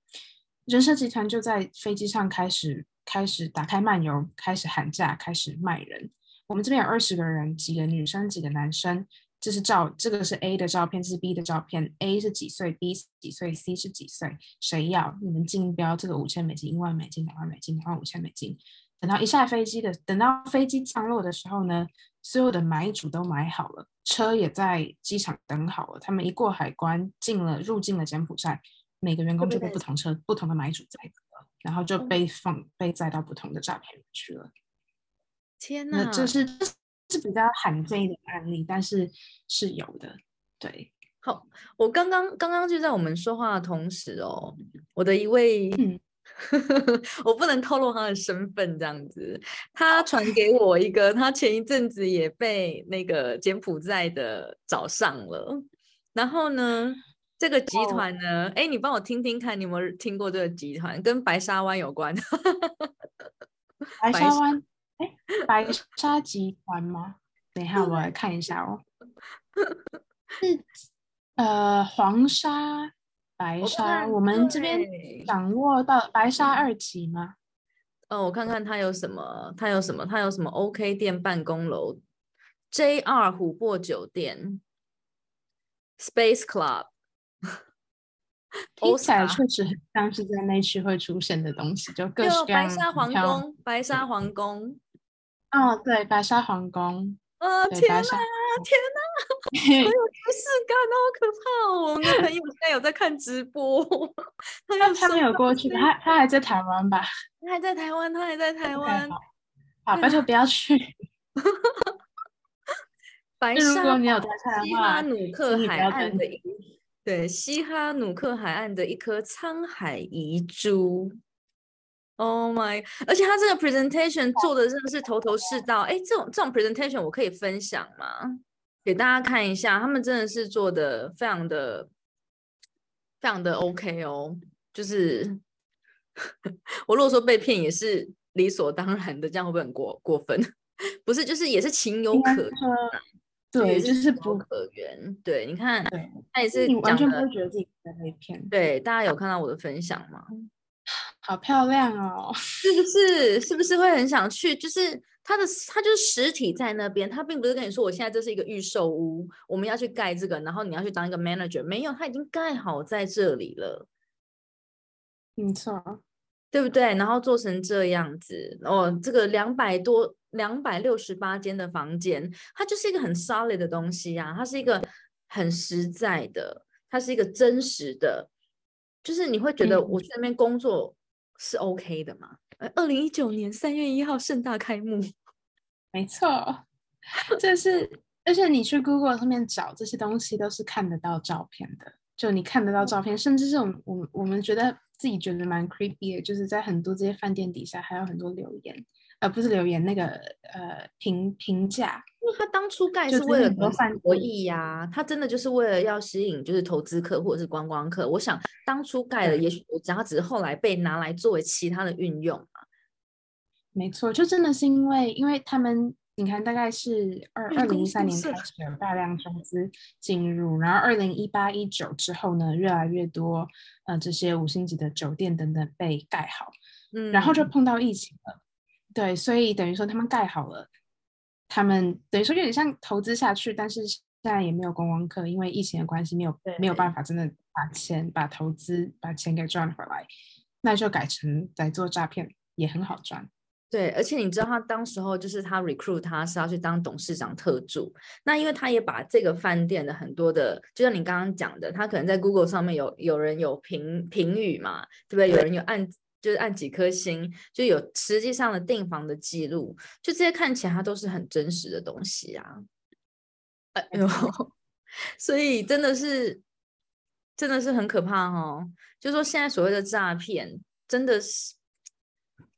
人社集团就在飞机上开始开始打开漫游，开始喊价，开始卖人。我们这边有二十个人，几个女生，几个男生。这是照，这个是 A 的照片，这是 B 的照片。A 是几岁，B 几岁，C 是几岁？谁要？你们竞标这个五千美金、一万美金、两万美金、两万五千美金。等到一下飞机的，等到飞机降落的时候呢，所有的买主都买好了，车也在机场等好了。他们一过海关，进了入境了柬埔寨，每个员工就被不同车、不同的买主载了，然后就被放被载到不同的诈骗去了。
天哪，
这是。是比较罕见的案例，但是是有的。对，
好，我刚刚刚刚就在我们说话的同时哦，我的一位，<laughs> 我不能透露他的身份，这样子，他传给我一个，他前一阵子也被那个柬埔寨的找上了，然后呢，这个集团呢，哎，你帮我听听看，你有没有听过这个集团？跟白沙湾有关？<laughs>
白沙湾。哎，白沙集团吗？等一下，我来看一下哦。是呃，黄沙、白沙，我们这边掌握到白沙二级吗？
哦，我看看它有什么，它有什么，它有什么？OK 店办公楼、JR 琥珀酒店、Space Club，<laughs>
听起来确实很像是在那区会出现的东西，就各式
白沙皇宫、白沙皇宫。
哦，对，白沙皇宫。
啊，天哪，天哪，好有 <laughs> 仪式感哦，好可怕哦！我们的朋友现在有在看直播，
他他没有过去，他他还在台湾吧？
他还在台湾，他还在台湾。
好，拜托不要去。
白 <laughs> 沙，
西
哈努克海岸的一对西哈努克海岸的一颗沧海遗珠。Oh my！而且他这个 presentation 做的真的是头头是道。哎，这种这种 presentation 我可以分享吗？给大家看一下，他们真的是做的非常的非常的 OK 哦。就是 <laughs> 我如果说被骗也是理所当然的，这样会不会很过过分？<laughs> 不是，就是也是情有可原。
对，就是
不可原。对，你看，他也
是完全不会觉得自己在被骗。
对，大家有看到我的分享吗？
好漂亮哦，<laughs>
是不是？是不是会很想去？就是它的，它就是实体在那边，它并不是跟你说我现在这是一个预售屋，我们要去盖这个，然后你要去当一个 manager，没有，它已经盖好在这里了。
没错，
对不对？然后做成这样子，哦，这个两百多、两百六十八间的房间，它就是一个很 solid 的东西啊，它是一个很实在的，它是一个真实的，就是你会觉得我去那边工作。是 OK 的吗？呃，二零一九年三月一号盛大开幕，<laughs>
没错，这是而且你去 Google 上面找这些东西都是看得到照片的，就你看得到照片，甚至这种我我们觉得自己觉得蛮 creepy 的，就是在很多这些饭店底下还有很多留言。呃，不是留言那个呃评评价，
因为他当初盖是为了博弈呀，他真的就是为了要吸引就是投资客或者是观光客。我想当初盖了，也许我讲他只是后来被拿来作为其他的运用嘛。
没错，就真的是因为因为他们，你看大概是二二零一三年开始有大量中资进入，然后二零一八一九之后呢，越来越多呃这些五星级的酒店等等被盖好，嗯，然后就碰到疫情了。对，所以等于说他们盖好了，他们等于说有点像投资下去，但是现在也没有观光客，因为疫情的关系，没有没有办法真的把钱、把投资、把钱给赚回来，那就改成在做诈骗，也很好赚。
对，而且你知道他当时候就是他 recruit 他是要去当董事长特助，那因为他也把这个饭店的很多的，就像你刚刚讲的，他可能在 Google 上面有有人有评评语嘛，对不对？有人有按就是按几颗星，就有实际上的订房的记录，就这些看起来它都是很真实的东西啊。<laughs> 哎呦，所以真的是真的是很可怕哦。就说现在所谓的诈骗，真的是。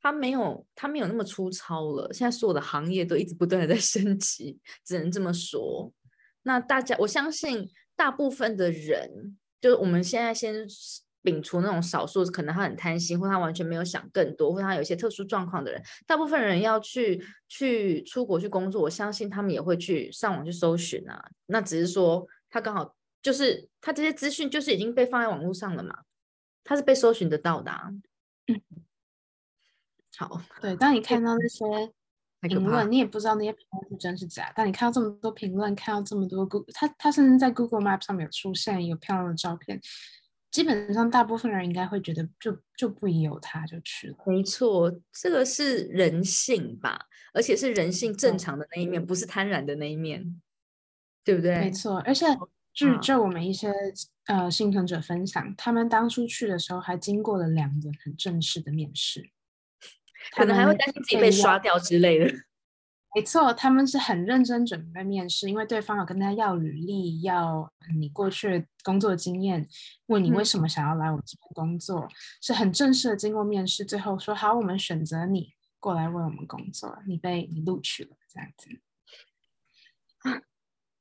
它没有，它没有那么粗糙了。现在所有的行业都一直不断的在 <laughs> 升级，只能这么说。那大家，我相信大部分的人，就是我们现在先摒除那种少数，可能他很贪心，或他完全没有想更多，或他有一些特殊状况的人，大部分人要去去出国去工作，我相信他们也会去上网去搜寻啊。那只是说他刚好就是他这些资讯就是已经被放在网络上了嘛，他是被搜寻得到的。嗯。好，
对，当你看到那些评论，你也不知道那些评论是真是假。但你看到这么多评论，看到这么多 Google，他他甚至在 Google Map 上面有出现有漂亮的照片，基本上大部分人应该会觉得就就不宜有他，就去了。
没错，这个是人性吧，而且是人性正常的那一面，不是贪婪的那一面，对不对？
没错，而且据就我们一些呃幸存者分享，他们当初去的时候还经过了两轮很正式的面试。
可能还会担心自己被刷掉之类的。
没错，他们是很认真准备面试，因为对方有跟他要履历，要你过去工作经验，问你为什么想要来我们这边工作，是很正式的经过面试，最后说好，我们选择你过来为我们工作，你被你录取了，这样子。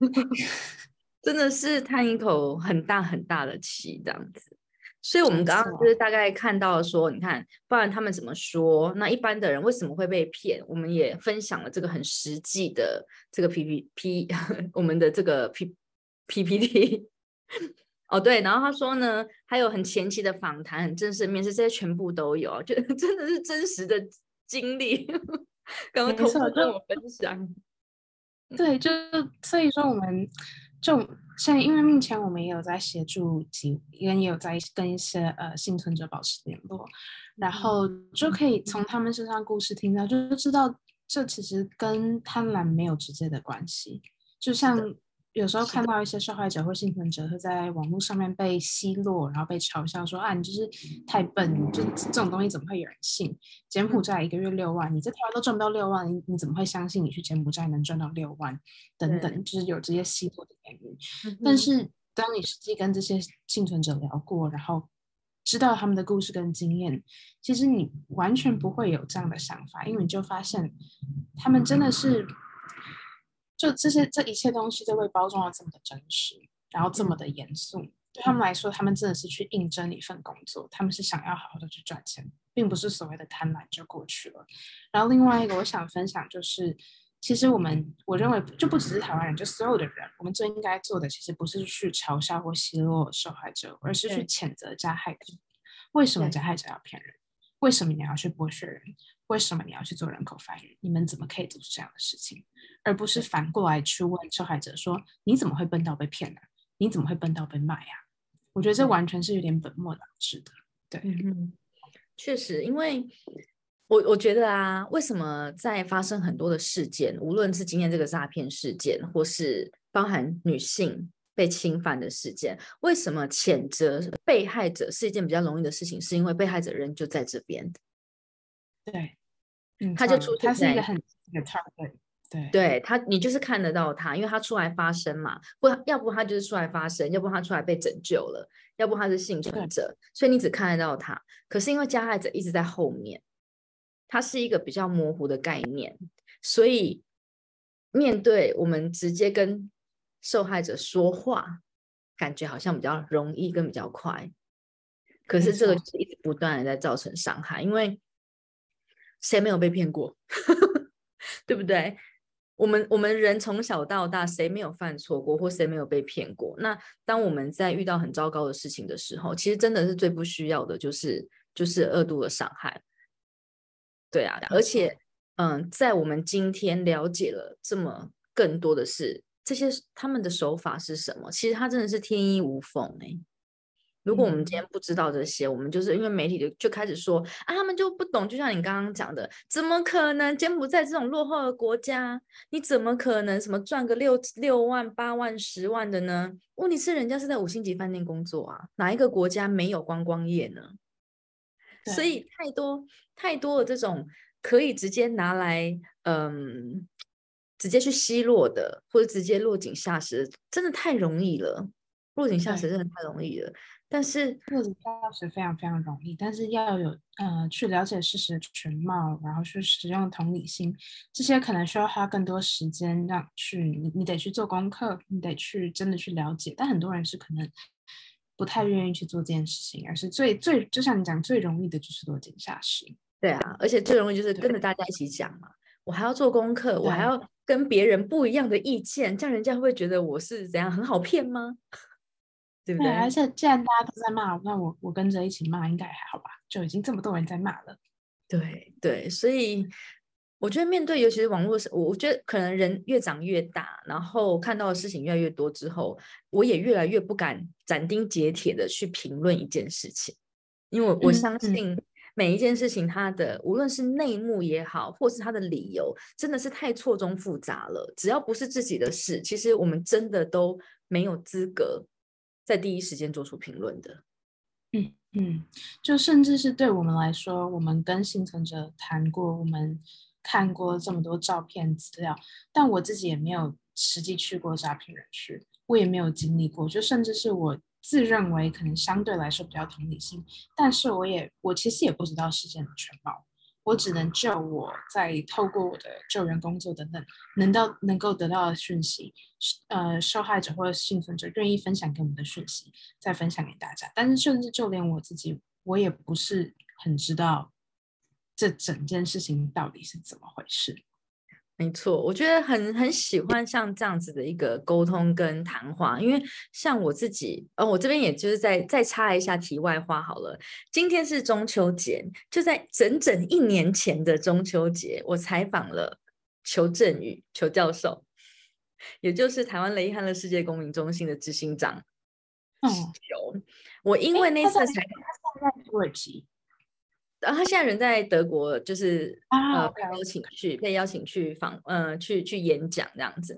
<laughs>
真的是叹一口很大很大的气，这样子。所以，我们刚刚就是大概看到说，你看，不然他们怎么说？那一般的人为什么会被骗？我们也分享了这个很实际的这个 P P P，<laughs> 我们的这个 P <laughs> P P T。<laughs> 哦，对，然后他说呢，还有很前期的访谈、很正式的面试，这些全部都有，就真的是真实的经历。刚刚同事跟我分享。
对，就所以说我们。就现在，因为目前我们也有在协助几，也也有在跟一些呃幸存者保持联络，然后就可以从他们身上故事听到，就知道这其实跟贪婪没有直接的关系，就像。有时候看到一些受害者或幸存者会在网络上面被奚落，然后被嘲笑说啊，你就是太笨，就这种东西怎么会有人信？柬埔寨一个月六万，你在台湾都赚不到六万，你你怎么会相信你去柬埔寨能赚到六万？等等，就是有这些奚落的言语。但是当你实际跟这些幸存者聊过，然后知道他们的故事跟经验，其实你完全不会有这样的想法，因为你就发现他们真的是。就这些这一切东西都被包装的这么的真实，然后这么的严肃，对他们来说，他们真的是去应征一份工作，他们是想要好好的去赚钱，并不是所谓的贪婪就过去了。然后另外一个我想分享就是，其实我们我认为就不只是台湾人，就所有的人，我们最应该做的其实不是去嘲笑或奚落受害者，而是去谴责加害者。为什么加害者要骗人？为什么你要去剥削人？为什么你要去做人口贩运？你们怎么可以做出这样的事情？而不是反过来去问受害者说：“你怎么会笨到被骗呢？你怎么会笨到被卖呀？”我觉得这完全是有点本末倒置的。对，嗯
确实，因为我我觉得啊，为什么在发生很多的事件，无论是今天这个诈骗事件，或是包含女性被侵犯的事件，为什么谴责被害者是一件比较容易的事情？是因为被害者人就在这边。
对，
嗯，他就出
他是一个很很 target。对，
对他，你就是看得到他，因为他出来发声嘛，不，要不他就是出来发声，要不他出来被拯救了，要不他是幸存者，所以你只看得到他。可是因为加害者一直在后面，他是一个比较模糊的概念，所以面对我们直接跟受害者说话，感觉好像比较容易跟比较快。可是这个是一直不断的在造成伤害，因为谁没有被骗过，<laughs> 对不对？我们我们人从小到大，谁没有犯错过，或谁没有被骗过？那当我们在遇到很糟糕的事情的时候，其实真的是最不需要的，就是就是恶度的伤害。对啊，而且，嗯，在我们今天了解了这么更多的是这些他们的手法是什么？其实他真的是天衣无缝哎，如果我们今天不知道这些，我们就是因为媒体就就开始说啊，他们就不懂。就像你刚刚讲的，怎么可能柬埔寨这种落后的国家，你怎么可能什么赚个六六万、八万、十万的呢？问题是人家是在五星级饭店工作啊，哪一个国家没有观光业呢？所以太多太多的这种可以直接拿来嗯，直接去奚落的，或者直接落井下石，真的太容易了。落井下石真的太容易了。但是
落井下石非常非常容易，但是要有呃去了解事实的全貌，然后去使用同理心，这些可能需要花更多时间让去你你得去做功课，你得去真的去了解。但很多人是可能不太愿意去做这件事情，而是最最就像你讲最容易的就是落井下石。
对啊，而且最容易就是跟着大家一起讲嘛，我还要做功课，我还要跟别人不一样的意见，这样人家会觉得我是怎样很好骗吗？对不对？
而且既然大家都在骂，那我我跟着一起骂应该还好吧？就已经这么多人在骂了。
对对，所以我觉得面对尤其是网络，我我觉得可能人越长越大，然后看到的事情越来越多之后，我也越来越不敢斩钉截铁的去评论一件事情，因为我相信每一件事情它的无论是内幕也好，或是它的理由，真的是太错综复杂了。只要不是自己的事，其实我们真的都没有资格。在第一时间做出评论的，
嗯嗯，就甚至是对我们来说，我们跟幸存者谈过，我们看过这么多照片资料，但我自己也没有实际去过诈骗人区，我也没有经历过，就甚至是我自认为可能相对来说比较同理心，但是我也我其实也不知道事件的全貌。我只能就我在透过我的救援工作等等，能到能够得到的讯息，呃，受害者或者幸存者愿意分享给我们的讯息，再分享给大家。但是甚至就连我自己，我也不是很知道这整件事情到底是怎么回事。
没错，我觉得很很喜欢像这样子的一个沟通跟谈话，因为像我自己，呃，我这边也就是在再插一下题外话好了。今天是中秋节，就在整整一年前的中秋节，我采访了裘振宇裘教授，也就是台湾雷伊汉乐世界公民中心的执行长。
嗯，
裘，我因为那次采访
他在土耳其。
然后他现在人在德国，就是呃被邀请去被邀请去访呃去去演讲这样子。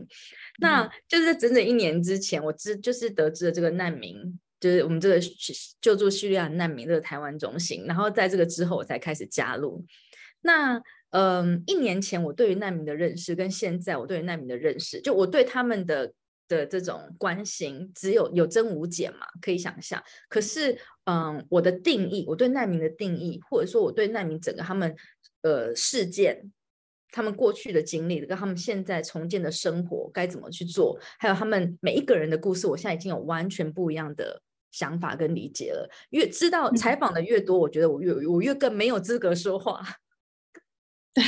那就是在整整一年之前，我知就是得知了这个难民，就是我们这个救助叙利亚难民的台湾中心。然后在这个之后，我才开始加入。那嗯，一年前我对于难民的认识，跟现在我对于难民的认识，就我对他们的。的这种关心只有有增无减嘛，可以想象。可是，嗯，我的定义，我对难民的定义，或者说我对难民整个他们呃事件，他们过去的经历，跟他们现在重建的生活该怎么去做，还有他们每一个人的故事，我现在已经有完全不一样的想法跟理解了。越知道采访的越多，我觉得我越我越更没有资格说话。<laughs>
对，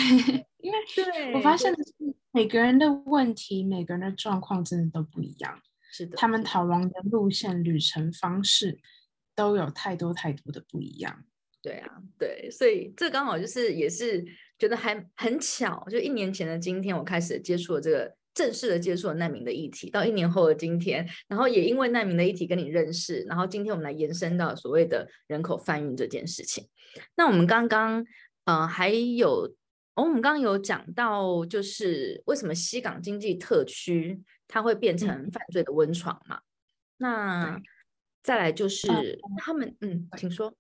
因为对我发现的是。每个人的问题，每个人的状况真的都不一样。
是的，
他们逃亡的路线、旅程方式都有太多太多的不一样。
对啊，对，所以这刚好就是也是觉得还很巧，就一年前的今天，我开始接触了这个正式的接触了难民的议题，到一年后的今天，然后也因为难民的议题跟你认识，然后今天我们来延伸到所谓的人口贩运这件事情。那我们刚刚呃还有。哦，我们刚刚有讲到，就是为什么西港经济特区它会变成犯罪的温床嘛？那再来就是他们，嗯，请说。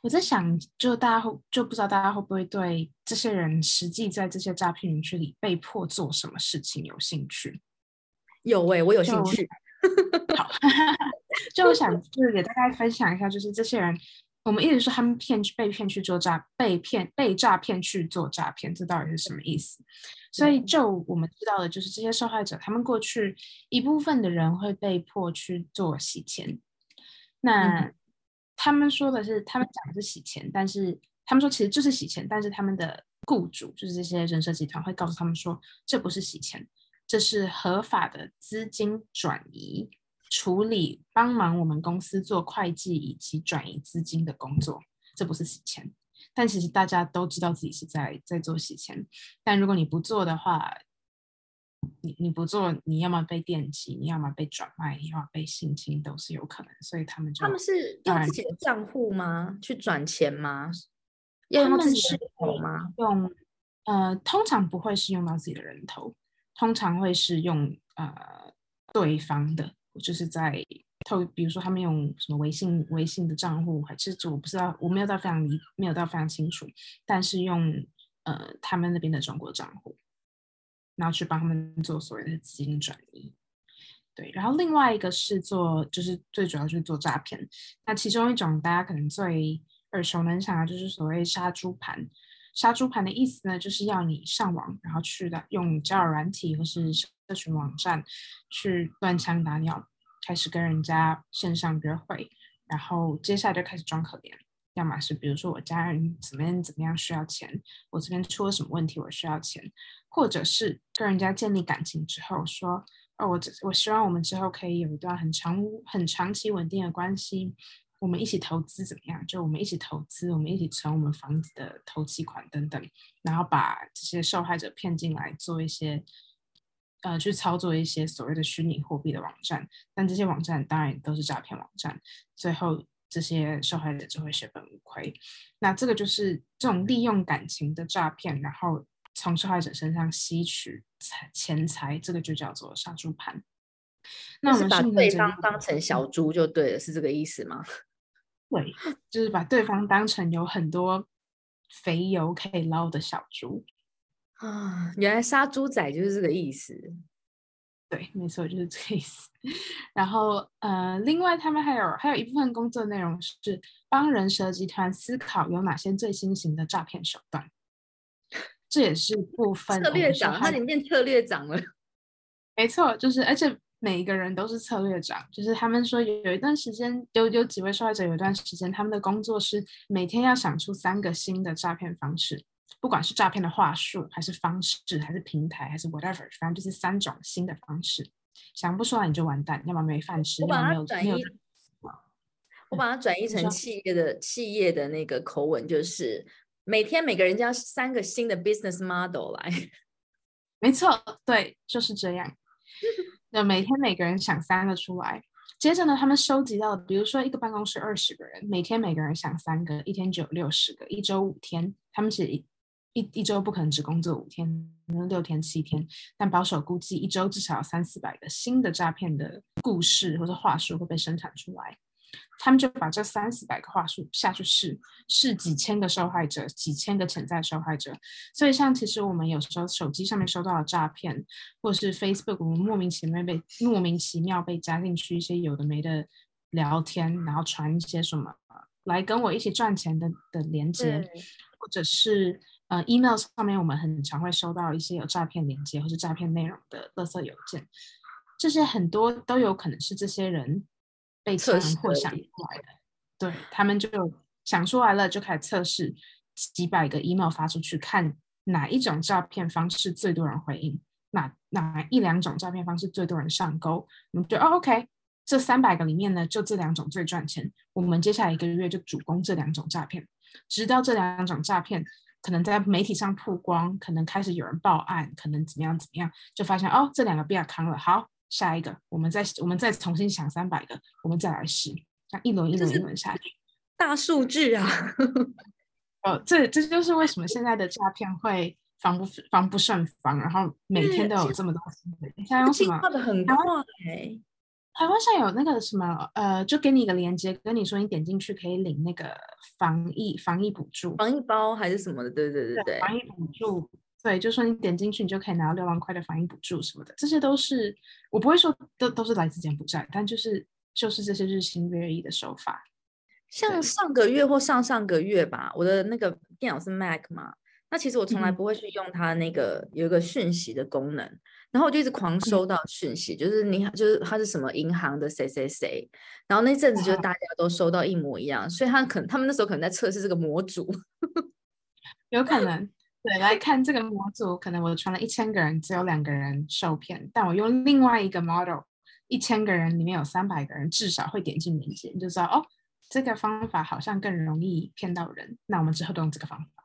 我在想，就大家会就不知道大家会不会对这些人实际在这些诈骗园区里被迫做什么事情有兴趣？
有诶，我有兴趣。
好，<laughs> 就我想就是给大家分享一下，就是这些人。我们一直说他们骗去被骗去做诈被骗被诈骗去做诈骗，这到底是什么意思？所以就我们知道的，就是这些受害者，他们过去一部分的人会被迫去做洗钱。那他们说的是，他们讲的是洗钱，但是他们说其实就是洗钱，但是他们的雇主就是这些人设集团会告诉他们说，这不是洗钱，这是合法的资金转移。处理帮忙我们公司做会计以及转移资金的工作，这不是洗钱，但其实大家都知道自己是在在做洗钱。但如果你不做的话，你你不做，你要么被电击，你要么被转卖，你要么被性侵，都是有可能。所以他们就
他们是用自己的账户吗？去转钱吗？要用自己的
他们是
人头吗？
用呃，通常不会是用到自己的人头，通常会是用呃对方的，就是在透，比如说他们用什么微信微信的账户，还是我不知道，我没有到非常理，没有到非常清楚，但是用呃他们那边的中国账户，然后去帮他们做所谓的资金转移。对，然后另外一个是做，就是最主要就是做诈骗。那其中一种大家可能最耳熟能详的，就是所谓杀猪盘。杀猪盘的意思呢，就是要你上网，然后去的用交友软体或是社群网站去乱枪打鸟，开始跟人家线上约会，然后接下来就开始装可怜。要么是比如说我家人怎么样怎么样需要钱，我这边出了什么问题我需要钱，或者是跟人家建立感情之后说，哦，我我希望我们之后可以有一段很长很长期稳定的关系，我们一起投资怎么样？就我们一起投资，我们一起存我们房子的投期款等等，然后把这些受害者骗进来做一些，呃，去操作一些所谓的虚拟货币的网站，但这些网站当然都是诈骗网站，最后这些受害者就会血本无归。那这个就是这种利用感情的诈骗，然后从受害者身上吸取财钱财，这个就叫做杀猪盘。那我
们把对方当成小猪就对了，是这个意思吗？<laughs>
对，就是把对方当成有很多肥油可以捞的小猪。
啊，原来杀猪仔就是这个意思。
对，没错，就是这个意思。然后，呃，另外他们还有还有一部分工作内容是帮人蛇集团思考有哪些最新型的诈骗手段，这也是部分
策略长，他
害
已经变策略长了。<laughs>
没错，就是而且每一个人都是策略长，就是他们说有有一段时间，有有几位受害者有一段时间，他们的工作是每天要想出三个新的诈骗方式，不管是诈骗的话术，还是方式，还是平台，还是 whatever，反正就是三种新的方式，想不出来你就完蛋，要么没饭吃，要么没有没有
移，我把它转移成企业的企业的那个口吻，就是每天每个人家三个新的 business model 来。
没错，对，就是这样。那每天每个人想三个出来，接着呢，他们收集到，比如说一个办公室二十个人，每天每个人想三个，一天只有六十个，一周五天，他们是一一一周不可能只工作五天，可能六天七天，但保守估计一周至少有三四百个新的诈骗的故事或者话术会被生产出来。他们就把这三四百个话术下去试，试几千个受害者，几千个潜在受害者。所以，像其实我们有时候手机上面收到的诈骗，或者是 Facebook，我们莫名其妙被莫名其妙被加进去一些有的没的聊天，然后传一些什么来跟我一起赚钱的的连接，或者是呃 email 上面我们很常会收到一些有诈骗链接或是诈骗内容的垃圾邮件，这些很多都有可能是这些人被
测试
或想出来的。对他们就想出来了，就开始测试几百个 email 发出去，看哪一种诈骗方式最多人回应，哪哪一两种诈骗方式最多人上钩。我们就哦，OK，这三百个里面呢，就这两种最赚钱。我们接下来一个月就主攻这两种诈骗，直到这两种诈骗可能在媒体上曝光，可能开始有人报案，可能怎么样怎么样，就发现哦，这两个比较康了，好，下一个我们再我们再重新想三百个，我们再来试，这样一轮一轮一轮下去。
大数据啊，
呃，<laughs> 这这就是为什么现在的诈骗会防不防不胜防，然后每天都有这么多新闻。你像用什
进
么？
化的很
台
快。
台湾上有那个什么，呃，就给你一个链接，跟你说你点进去可以领那个防疫防疫补助，
防疫包还是什么的，对对对对。
防疫补助，对，就说你点进去你就可以拿到六万块的防疫补助什么的，这些都是我不会说都都是来自柬埔寨，但就是就是这些日新月异的手法。
像上个月或上上个月吧，我的那个电脑是 Mac 嘛，那其实我从来
嗯。
不会去用它那个有一个讯息的功能，然后我就一直狂收到讯息，就是你就是它是什么银行的谁谁谁，然后那阵子就是
啊
大家都收到一模一样，所以他可能他们那时候可能在测试这个模组，<laughs>
有可能，对，来看这个模组，可能我传了一千个人，只有两个人受骗，但我用另外一个 model，一千个人里面有三百个人至少会点进链接，你就知道哦，这个方法好像更容易骗到人，那我们之后都用这个方法。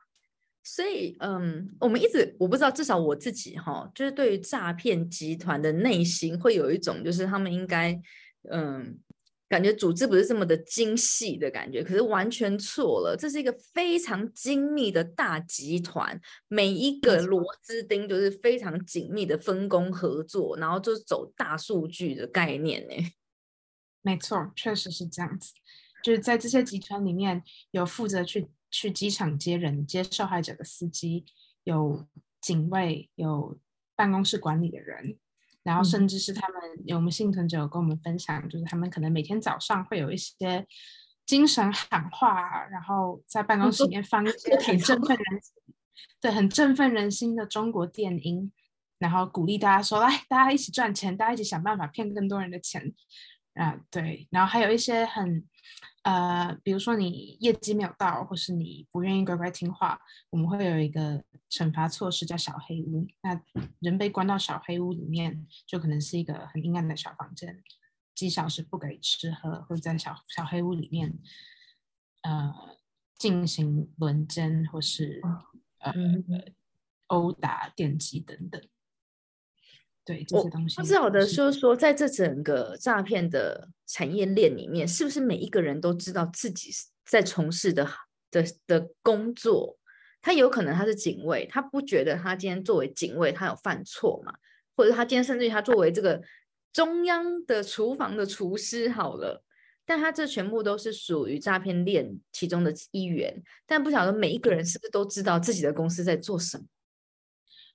所以，嗯，我们一直我不知道，至少我自己哈，就是对于诈骗集团的内心会有一种，就是他们应该，嗯，感觉组织不是这么的精细的感觉，可是完全错了，这是一个非常精密的大集团，每一个螺丝钉就是非常紧密的分工合作，然后就是走大数据的概念呢。
没错，确实是这样子，就是在这些集团里面有负责去。去机场接人、接受害者的司机，有警卫，有办公室管理的人，然后甚至是他们，有我们幸存者有跟我们分享，就是他们可能每天早上会有一些精神喊话，然后在办公室里面放一些很振奋人心，对，很振奋人心的中国电音，然后鼓励大家说：“来，大家一起赚钱，大家一起想办法骗更多人的钱。”啊，对，然后还有一些很。呃，比如说你业绩没有到，或是你不愿意乖乖听话，我们会有一个惩罚措施叫小黑屋。那人被关到小黑屋里面，就可能是一个很阴暗的小房间，几小时不给吃喝，或者在小小黑屋里面，呃，进行轮奸或是呃殴打、电击等等。对这些东西，
不知道的，就是说，在这整个诈骗的产业链里面，是不是每一个人都知道自己在从事的的的工作？他有可能他是警卫，他不觉得他今天作为警卫他有犯错嘛？或者他今天甚至于他作为这个中央的厨房的厨师好了，但他这全部都是属于诈骗链其中的一员。但不晓得每一个人是不是都知道自己的公司在做什么？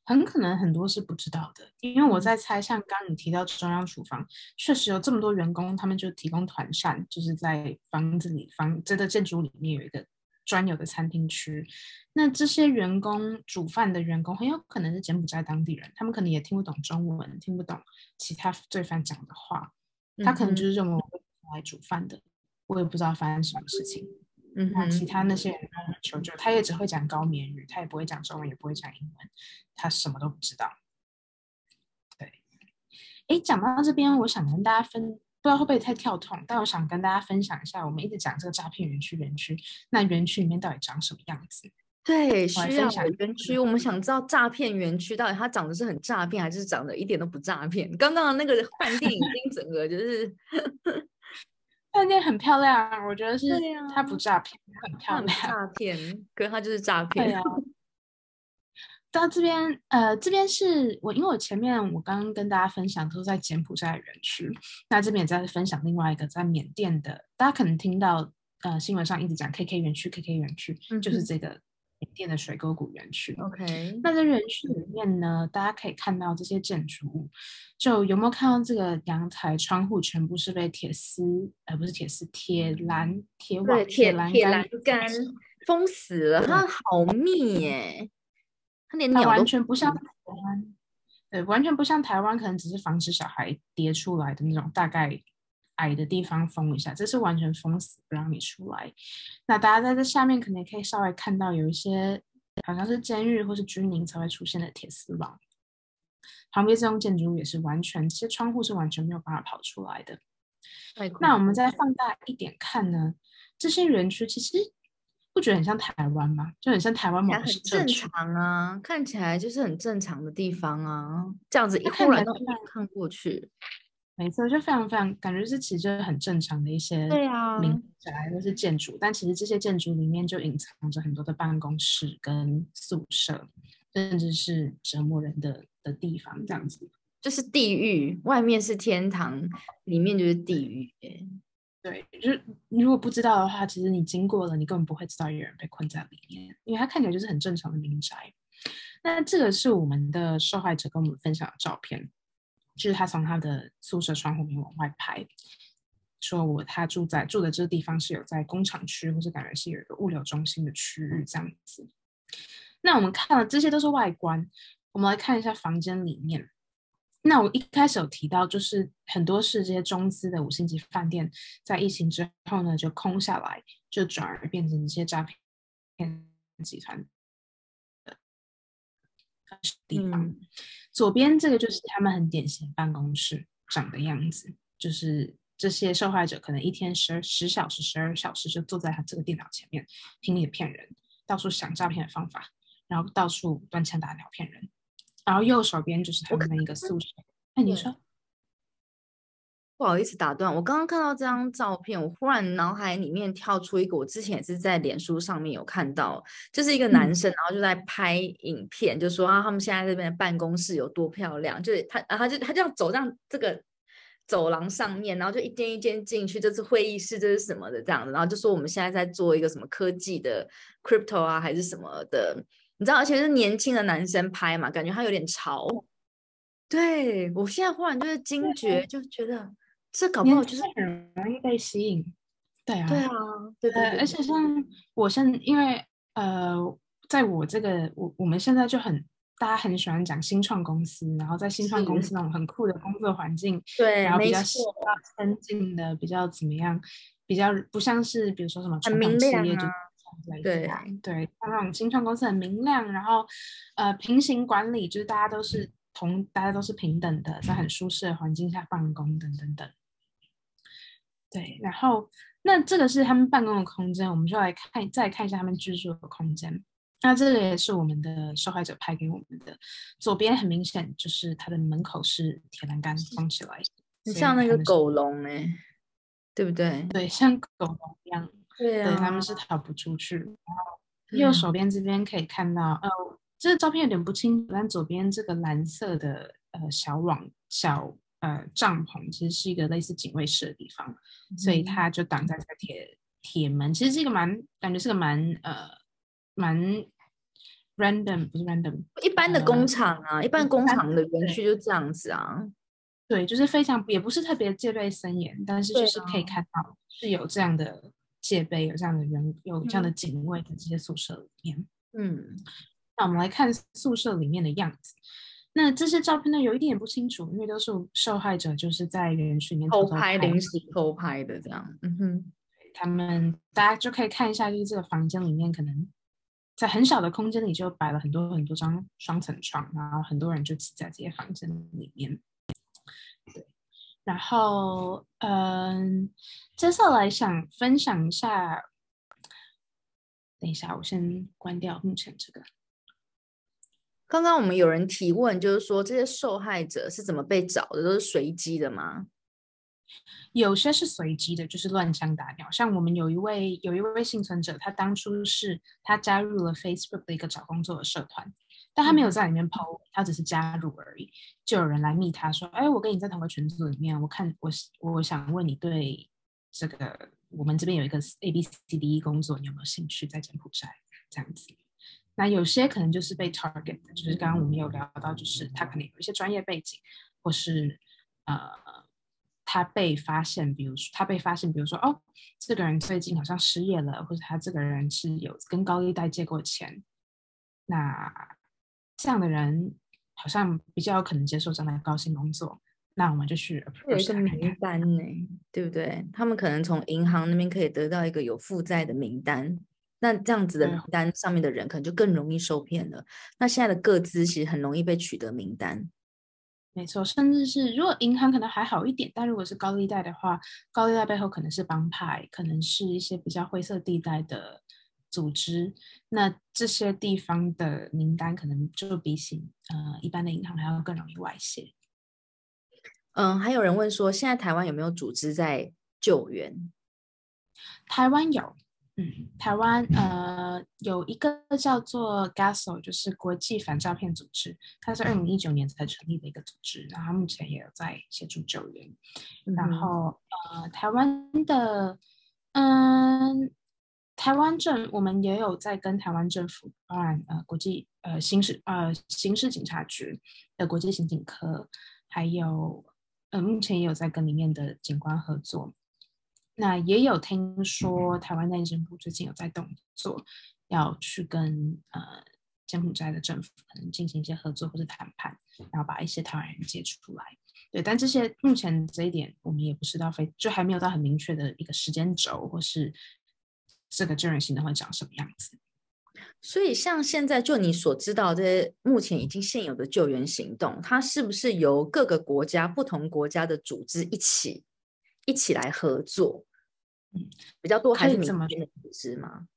很可能很多是不知道的，因为我在猜，像刚你提到中央厨房，确实有这么多员工，他们就提供团膳，就是在房子里房这个建筑里面有一个专有的餐厅区。那这些员工煮饭的员工很有可能是柬埔寨当地人，他们可能也听不懂中文，听不懂其他罪犯讲的话，他可能就是认为我来煮饭的，我也不知道发生什么事情。嗯，那其他那些人求救，他也只会讲高棉语，他也不会讲中文，也不会讲英文，他什么都不知道。对，哎，讲到这边，我想跟大家分，不知道会不会太跳痛，但我想跟大家分享一下，我们一直讲这个诈骗园区，园区那园区里面到底长什么样子？
对，需要园区，我们想知道诈骗园区到底它长得是很诈骗，还是长得一点都不诈骗？刚刚的那个饭店已经整个就是。
饭店很漂亮，我觉得是它不诈骗，很漂亮。
诈 <laughs> 骗，可是它就是诈骗。
对啊。到这边，呃，这边是我，因为我前面我刚刚跟大家分享都是在柬埔寨园区，那这边也在分享另外一个在缅甸的，大家可能听到呃新闻上一直讲 KK 园区，KK 园区就是这个。缅甸的水沟谷园区
，OK。
那在园区里面呢，大家可以看到这些建筑物，就有没有看到这个阳台窗户全部是被铁丝，呃，不是铁丝，铁栏、铁网、
铁
栏
杆封死了？它好密耶，它连鸟
完全不像台湾，对，完全不像台湾，可能只是防止小孩跌出来的那种大概。矮的地方封一下，这是完全封死，不让你出来。那大家在这下面可能可以稍微看到有一些好像是监狱或是居民才会出现的铁丝网。旁边这栋建筑物也是完全，这些窗户是完全没有办法跑出来的。那我们再放大一点看呢，这些园区其实不觉得很像台湾吗？就很像台湾某
很正常啊，看起来就是很正常的地方啊，这样子一忽然看过去。
没错，就非常非常感觉是其实是很正常的一些民宅或是建筑，但其实这些建筑里面就隐藏着很多的办公室跟宿舍，甚至是折磨人的的地方，这样子
就是地狱，外面是天堂，里面就是地狱。
对，就是如果不知道的话，其实你经过了，你根本不会知道有人被困在里面，因为它看起来就是很正常的民宅。那这个是我们的受害者跟我们分享的照片。就是他从他的宿舍窗户面往外拍，说我他住在住的这个地方是有在工厂区，或是感觉是有一个物流中心的区域这样子。那我们看了这些都是外观，我们来看一下房间里面。那我一开始有提到，就是很多是这些中资的五星级饭店，在疫情之后呢就空下来，就转而变成一些诈骗集团。地方，左边这个就是他们很典型办公室长的样子，就是这些受害者可能一天十十小时、十二小时就坐在他这个电脑前面拼命骗人，到处想诈骗的方法，然后到处端枪打鸟骗人。然后右手边就是他们的一个宿舍。哎，你说。
不好意思打断，我刚刚看到这张照片，我忽然脑海里面跳出一个，我之前也是在脸书上面有看到，就是一个男生，然后就在拍影片，就说啊，他们现在这边的办公室有多漂亮，就是他，然后就他这样走上这个走廊上面，然后就一间一间进去，这是会议室，这是什么的这样子，然后就说我们现在在做一个什么科技的 crypto 啊，还是什么的，你知道，而且是年轻的男生拍嘛，感觉他有点潮。对我现在忽然就是惊觉，就觉得。这搞不好就是
很容易被吸引，对啊，
对啊，对对，
而且像我现因为呃，在我这个我我们现在就很大家很喜欢讲新创公司，然后在新创公司那种很酷的工作环境，
对，
然后比较先进的，比较怎么样，比较不像是比如说什么
很明亮
啊，对对，像那种新创公司很明亮，然后呃平行管理，就是大家都是同大家都是平等的，在很舒适的环境下办公等等等。对，然后那这个是他们办公的空间，我们就来看，再看一下他们居住的空间。那这个也是我们的受害者拍给我们的。左边很明显就是他的门口是铁栏杆封起来，很
像那个狗笼哎，对不对？
对，像狗笼一样。
对啊，
他们是逃不出去。<laughs> 然后右手边这边可以看到，呃，这个照片有点不清楚，但左边这个蓝色的呃小网小。呃，帐篷其实是一个类似警卫室的地方，所以它就挡在这个铁铁门。其实是一个蛮感觉是个蛮呃蛮 random，不是 random，
一般的工厂啊，一般工厂的园区就这样子啊。
对，就是非常也不是特别戒备森严，但是就是可以看到是有这样的戒备，有这样的人，有这样的警卫的这些宿舍里面。
嗯，
那我们来看宿舍里面的样子。那这些照片呢，有一点也不清楚，因为都是受害者就是在园区里面偷
拍、临时偷拍的这样。嗯哼，
他们大家就可以看一下，就是这个房间里面可能在很小的空间里就摆了很多很多张双层床，然后很多人就挤在这些房间里面。对，然后嗯，接下来想分享一下，等一下，我先关掉目前这个。
刚刚我们有人提问，就是说这些受害者是怎么被找的？都是随机的吗？
有些是随机的，就是乱枪打鸟。像我们有一位有一位幸存者，他当初是他加入了 Facebook 的一个找工作的社团，但他没有在里面 PO，他只是加入而已。就有人来密他说：“哎，我跟你在同个群组里面，我看我我想问你对这个我们这边有一个 A B C D E 工作，你有没有兴趣在柬埔寨这样子？”那有些可能就是被 target 的，就是刚刚我们有聊到，就是他可能有一些专业背景，或是呃，他被发现，比如说他被发现，比如说哦，这个人最近好像失业了，或者他这个人是有跟高利贷借过钱，那这样的人好像比较有可能接受这样的高薪工作，那我们就去
有一个名单呢，对不对？他们可能从银行那边可以得到一个有负债的名单。那这样子的名单上面的人可能就更容易受骗了。那现在的个资其实很容易被取得名单，
没错，甚至是如果银行可能还好一点，但如果是高利贷的话，高利贷背后可能是帮派，可能是一些比较灰色地带的组织。那这些地方的名单可能就比起呃一般的银行还要更容易外泄。
嗯，还有人问说，现在台湾有没有组织在救援？
台湾有。嗯，台湾呃有一个叫做 GASO，就是国际反诈骗组织，它是二零一九年才成立的一个组织，然后目前也有在协助救援。然后呃，台湾的嗯，台湾政我们也有在跟台湾政府，当然呃国际呃刑事呃刑事警察局的国际刑警科，还有呃目前也有在跟里面的警官合作。那也有听说，台湾内政部最近有在动作，要去跟呃柬埔寨的政府可能进行一些合作或者谈判，然后把一些台湾人接出来。对，但这些目前这一点我们也不知道，非就还没有到很明确的一个时间轴，或是这个救援行动会长什么样子。
所以，像现在就你所知道这些目前已经现有的救援行动，它是不是由各个国家、不同国家的组织一起？一起来合作，嗯，比较多还是怎么的组织吗？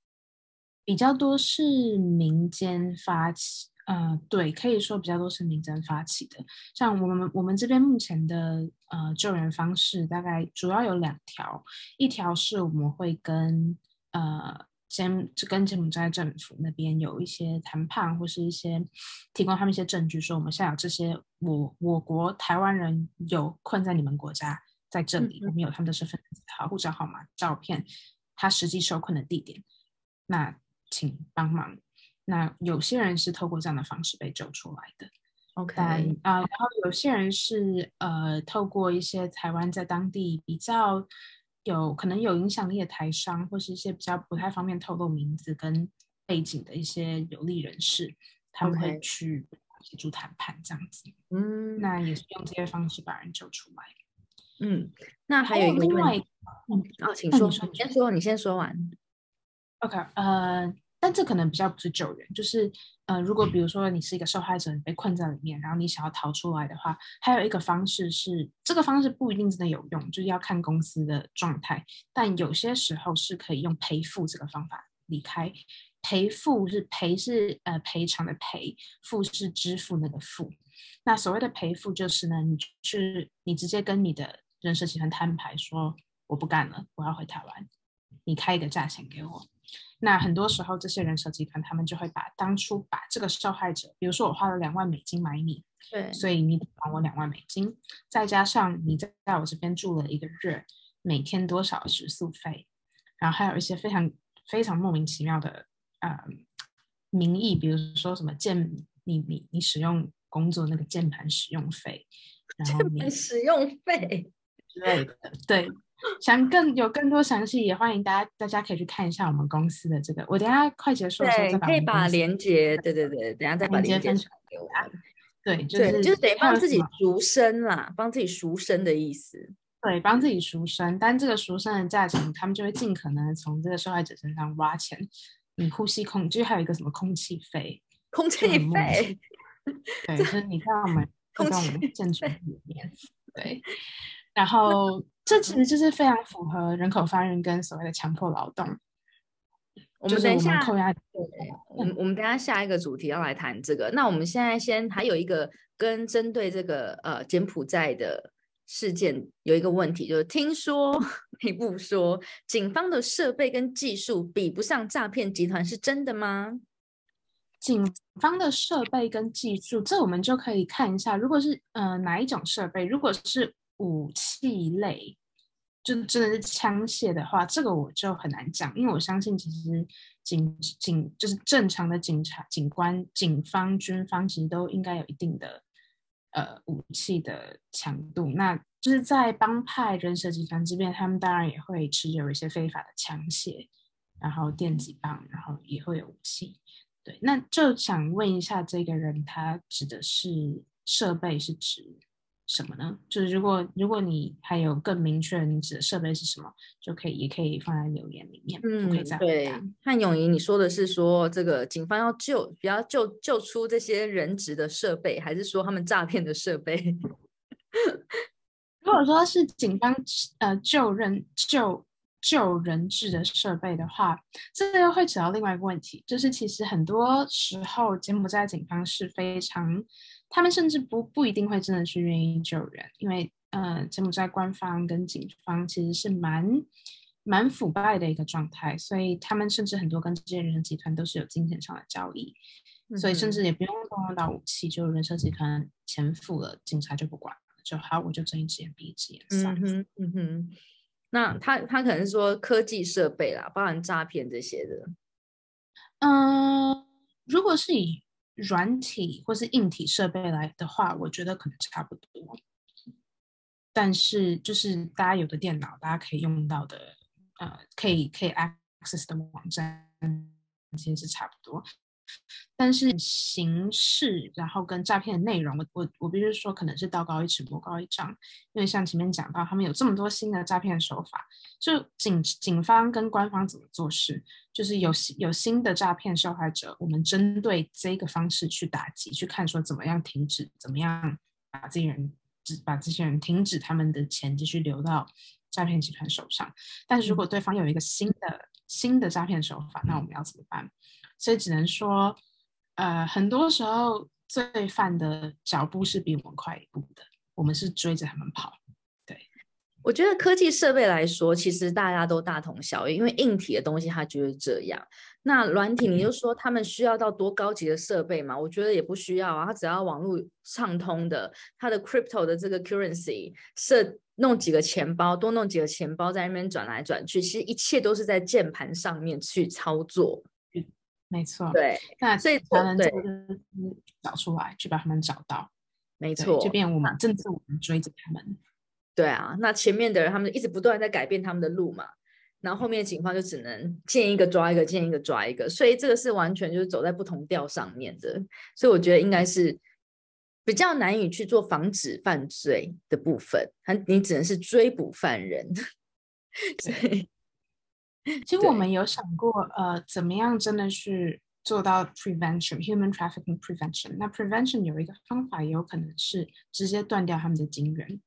比较多是民间发起，呃，对，可以说比较多是民间发起的。像我们我们这边目前的呃救援方式，大概主要有两条，一条是我们会跟呃柬就跟柬埔寨政府那边有一些谈判，或是一些提供他们一些证据，说我们现在有这些我我国台湾人有困在你们国家在这里，我们有他们的身份证号、护照号码、照片，他实际受困的地点，那。请帮忙。那有些人是透过这样的方式被救出来的
，OK
啊，然后有些人是呃透过一些台湾在当地比较有可能有影响力的台商，或是一些比较不太方便透露名字跟背景的一些有利人士，他们会去协助谈判这样子。嗯，那也是用这些方式把人救出来。
嗯，那还有另外，嗯，哦，请说，你先说，你先说完。
OK，呃，但这可能比较不是救援，就是呃，如果比如说你是一个受害者，你被困在里面，然后你想要逃出来的话，还有一个方式是，这个方式不一定真的有用，就是要看公司的状态，但有些时候是可以用赔付这个方法离开。赔付是赔是呃赔偿的赔，付是支付那个付。那所谓的赔付就是呢，你去你直接跟你的人设集团摊牌说，我不干了，我要回台湾，你开一个价钱给我。那很多时候，这些人设集团他们就会把当初把这个受害者，比如说我花了两万美金买你，
对，
所以你还我两万美金，再加上你在在我这边住了一个月，每天多少食宿费，然后还有一些非常非常莫名其妙的呃名义，比如说什么键你你你使用工作那个键盘使用费，然后
你使用费
之类的，对。想更有更多详细，也欢迎大家，大家可以去看一下我们公司的这个。我等下快结束的时候再把
可以把链接，对对对，等下再把链接
分享给我。对，
就是
就是
得帮自己赎身啦，帮自己赎身的意思。
对，帮自己赎身，但这个赎身的价钱，他们就会尽可能从这个受害者身上挖钱。你呼吸空，就是还有一个什么空气费，
空气费。
对，就是你看我们在我们建筑里面，对，然后。这其实就是非常符合人口贩运跟所谓的强迫劳动。
我们等一下，
扣押。
对，我们我们等下下一个主题要来谈这个。那我们现在先还有一个跟针对这个呃柬埔寨的事件有一个问题，就是听说你不说警方的设备跟技术比不上诈骗集团，是真的吗？
警方的设备跟技术，这我们就可以看一下。如果是呃哪一种设备，如果是武器类。就真的是枪械的话，这个我就很难讲，因为我相信其实警警就是正常的警察、警官、警方、军方其实都应该有一定的呃武器的强度。那就是在帮派人蛇集团这边，他们当然也会持有一些非法的枪械，然后电击棒，然后也会有武器。对，那就想问一下，这个人他指的是设备是指？什么呢？就是如果如果你还有更明确你指的设备是什么，就可以也可以放在留言里面，
嗯，
可以再
对。汉永怡，你说的是说这个警方要救，比较救救出这些人质的设备，还是说他们诈骗的设备？<laughs>
如果说是警方呃救人救救人质的设备的话，这个会扯到另外一个问题，就是其实很多时候柬埔寨警方是非常。他们甚至不不一定会真的去愿意救人，因为呃，柬埔寨官方跟警方其实是蛮蛮腐败的一个状态，所以他们甚至很多跟这些人设集团都是有金钱上的交易，所以甚至也不用动用到武器，就人设集团钱付了，警察就不管了，就好，我就睁一只眼闭一只眼。
嗯哼，嗯哼，那他他可能是说科技设备啦，包含诈骗这些的。
嗯，如果是以软体或是硬体设备来的话，我觉得可能差不多。但是就是大家有的电脑，大家可以用到的，呃，可以可以 access 的网站，其实是差不多。但是形式，然后跟诈骗的内容，我我我必须说，可能是道高一尺，魔高一丈。因为像前面讲到，他们有这么多新的诈骗手法，就警警方跟官方怎么做事，就是有有新的诈骗受害者，我们针对这个方式去打击，去看说怎么样停止，怎么样把这些人把这些人停止他们的钱继续流到诈骗集团手上。但是如果对方有一个新的新的诈骗手法，那我们要怎么办？所以只能说，呃，很多时候罪犯的脚步是比我们快一步的，我们是追着他们跑。对，
我觉得科技设备来说，其实大家都大同小异，因为硬体的东西它就是这样。那软体，你就说他们需要到多高级的设备嘛？我觉得也不需要啊，它只要网络畅通的，它的 crypto 的这个 currency 设弄几个钱包，多弄几个钱包在那边转来转去，其实一切都是在键盘上面去操作。
没错，
对，
那
所以
才能
对
找出来，去把他们找到。
没错，
就变我们正是我们追着他们。
对啊，那前面的人他们一直不断在改变他们的路嘛，然后后面警方就只能见一个抓一个，见一个抓一个，所以这个是完全就是走在不同调上面的，所以我觉得应该是比较难以去做防止犯罪的部分，他你只能是追捕犯人。<laughs> 所以
其实我们有想过，呃，怎么样真的是做到 prevention，human trafficking prevention。那 prevention 有一个方法，也有可能是直接断掉他们的金源。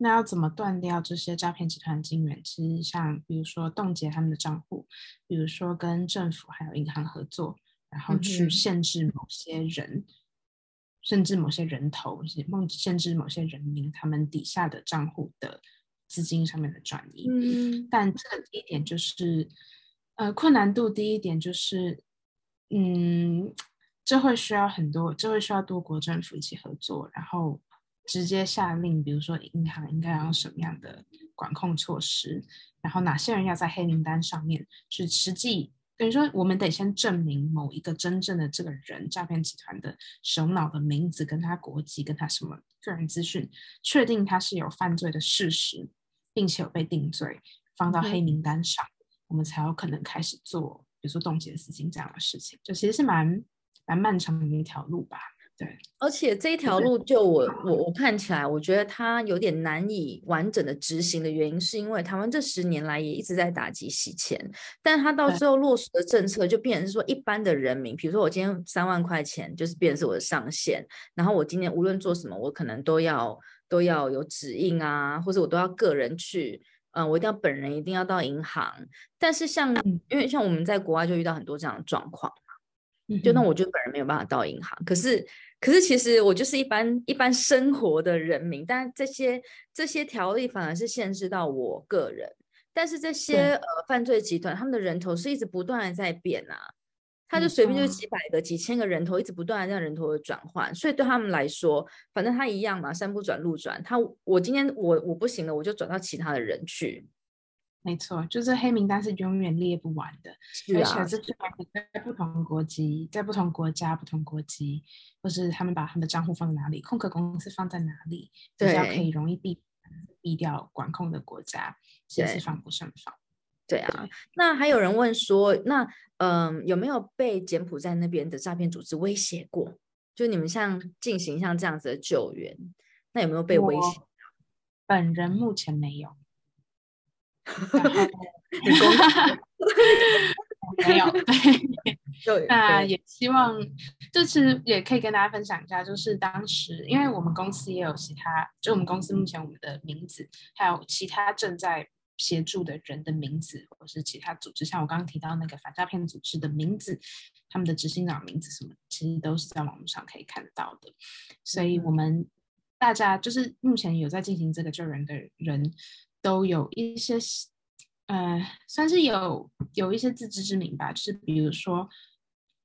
那要怎么断掉这些诈骗集团的金源？其实像比如说冻结他们的账户，比如说跟政府还有银行合作，然后去限制某些人，甚至某些人头，梦限制某些人民他们底下的账户的。资金上面的转移，
嗯，
但这个第一点就是，呃，困难度第一点就是，嗯，这会需要很多，这会需要多国政府一起合作，然后直接下令，比如说银行应该要用什么样的管控措施，然后哪些人要在黑名单上面，是实际等于说我们得先证明某一个真正的这个人诈骗集团的首脑的名字跟他国籍跟他什么个人资讯，确定他是有犯罪的事实。并且有被定罪，放到黑名单上，我们才有可能开始做，比如说冻结资金这样的事情。就其实是蛮蛮漫长的一条路吧。对，
而且这一条路，就我我我看起来，我觉得它有点难以完整的执行的原因，是因为台湾这十年来也一直在打击洗钱，但它到最后落实的政策，就变成是说一般的人民，比如说我今天三万块钱，就是变成是我的上限，然后我今天无论做什么，我可能都要。都要有指印啊，或者我都要个人去，嗯，我一定要本人一定要到银行。但是像，因为像我们在国外就遇到很多这样的状况嘛，就那我就本人没有办法到银行。可是，可是其实我就是一般一般生活的人民，但这些这些条例反而是限制到我个人。但是这些呃犯罪集团他们的人头是一直不断的在变啊。他就随便就几百个、几千个人头，一直不断的这样人头的转换，所以对他们来说，反正他一样嘛，山不转路转。他我今天我我不行了，我就转到其他的人去。
没错，就是黑名单是永远列不完的，而且这是在不同国籍、在不同国家、不同国籍，或是他们把他们的账户放在哪里，空壳公司放在哪里，比较可以容易避避掉管控的国家，其实是防不胜防。
对啊，那还有人问说，那嗯，有没有被柬埔寨那边的诈骗组织威胁过？就你们像进行像这样子的救援，那有没有被威胁？
本人目前没有。<laughs> 没有。<laughs> 对，那也希望，这次也可以跟大家分享一下，就是当时，因为我们公司也有其他，就我们公司目前我们的名字，还有其他正在。协助的人的名字，或是其他组织，像我刚刚提到那个反诈骗组织的名字，他们的执行长名字什么，其实都是在网络上可以看到的。所以，我们大家就是目前有在进行这个救援的人，都有一些，呃，算是有有一些自知之明吧。就是比如说，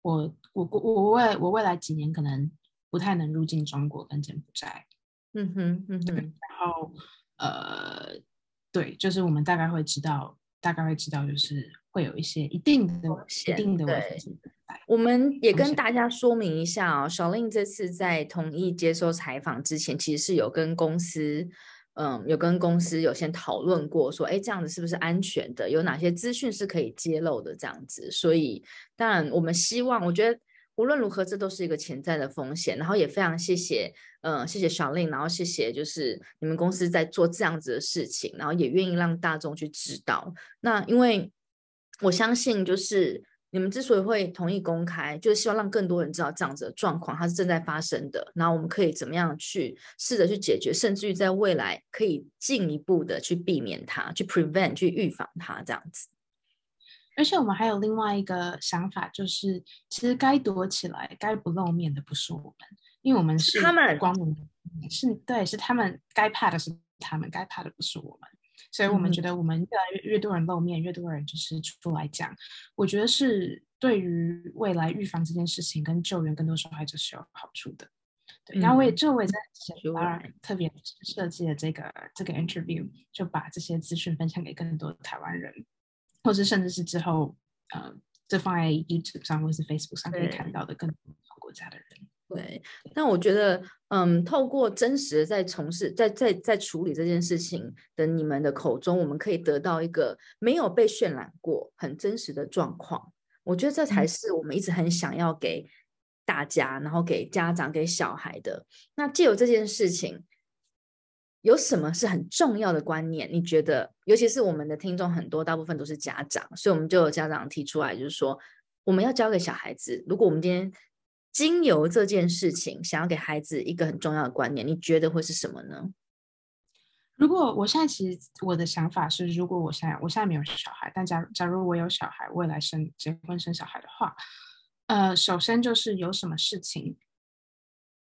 我我我未我未来几年可能不太能入境中国跟柬埔寨。
嗯哼嗯哼，
然后呃。对，就是我们大概会知道，大概会知道，就是会有一些一定的、一定的危险。
我们也跟大家说明一下啊，小令这次在同意接受采访之前，其实是有跟公司，嗯，有跟公司有先讨论过，说，哎，这样子是不是安全的？有哪些资讯是可以揭露的？这样子，所以当然我们希望，我觉得。无论如何，这都是一个潜在的风险。然后也非常谢谢，嗯，谢谢小令，然后谢谢就是你们公司在做这样子的事情，然后也愿意让大众去知道。那因为我相信，就是你们之所以会同意公开，就是希望让更多人知道这样子的状况它是正在发生的。然后我们可以怎么样去试着去解决，甚至于在未来可以进一步的去避免它，去 prevent，去预防它这样子。
而且我们还有另外一个想法，就是其实该躲起来、该不露面的不是我们，因为我们是
他们
光明是对，是他们该怕的是他们，该怕的不是我们。所以我们觉得，我们越来越越多人露面，越多人就是出来讲，我觉得是对于未来预防这件事情跟救援更多受害者是有好处的。对，然后我也这我也在特别设计了这个这个 interview，就把这些资讯分享给更多的台湾人，或者甚至是之后呃，这放在 YouTube 上或是 Facebook 上可以看到的更多国家的人。
对，但我觉得，嗯，透过真实的在从事、在在在处理这件事情的你们的口中，我们可以得到一个没有被渲染过、很真实的状况。我觉得这才是我们一直很想要给大家，然后给家长、给小孩的。那借由这件事情，有什么是很重要的观念？你觉得，尤其是我们的听众很多，大部分都是家长，所以我们就有家长提出来，就是说，我们要教给小孩子，如果我们今天。经由这件事情，想要给孩子一个很重要的观念，你觉得会是什么呢？
如果我现在其实我的想法是，如果我现在我现在没有小孩，但假假如我有小孩，未来生结婚生小孩的话，呃，首先就是有什么事情，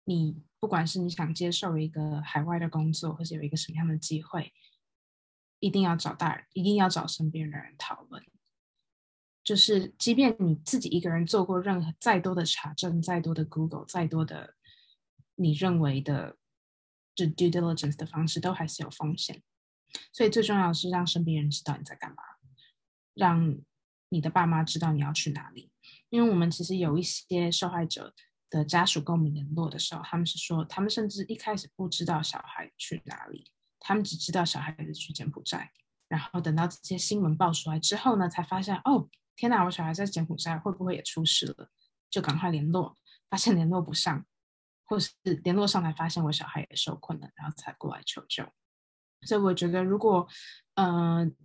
你不管是你想接受一个海外的工作，或者有一个什么样的机会，一定要找大人，一定要找身边的人讨论。就是，即便你自己一个人做过任何再多的查证、再多的 Google、再多的你认为的就 due diligence 的方式，都还是有风险。所以最重要是让身边人知道你在干嘛，让你的爸妈知道你要去哪里。因为我们其实有一些受害者的家属跟我们联络的时候，他们是说，他们甚至一开始不知道小孩去哪里，他们只知道小孩子去柬埔寨，然后等到这些新闻爆出来之后呢，才发现哦。天哪！我小孩在柬埔寨会不会也出事了？就赶快联络，发现联络不上，或是联络上来发现我小孩也受困了，然后才过来求救。所以我觉得，如果嗯，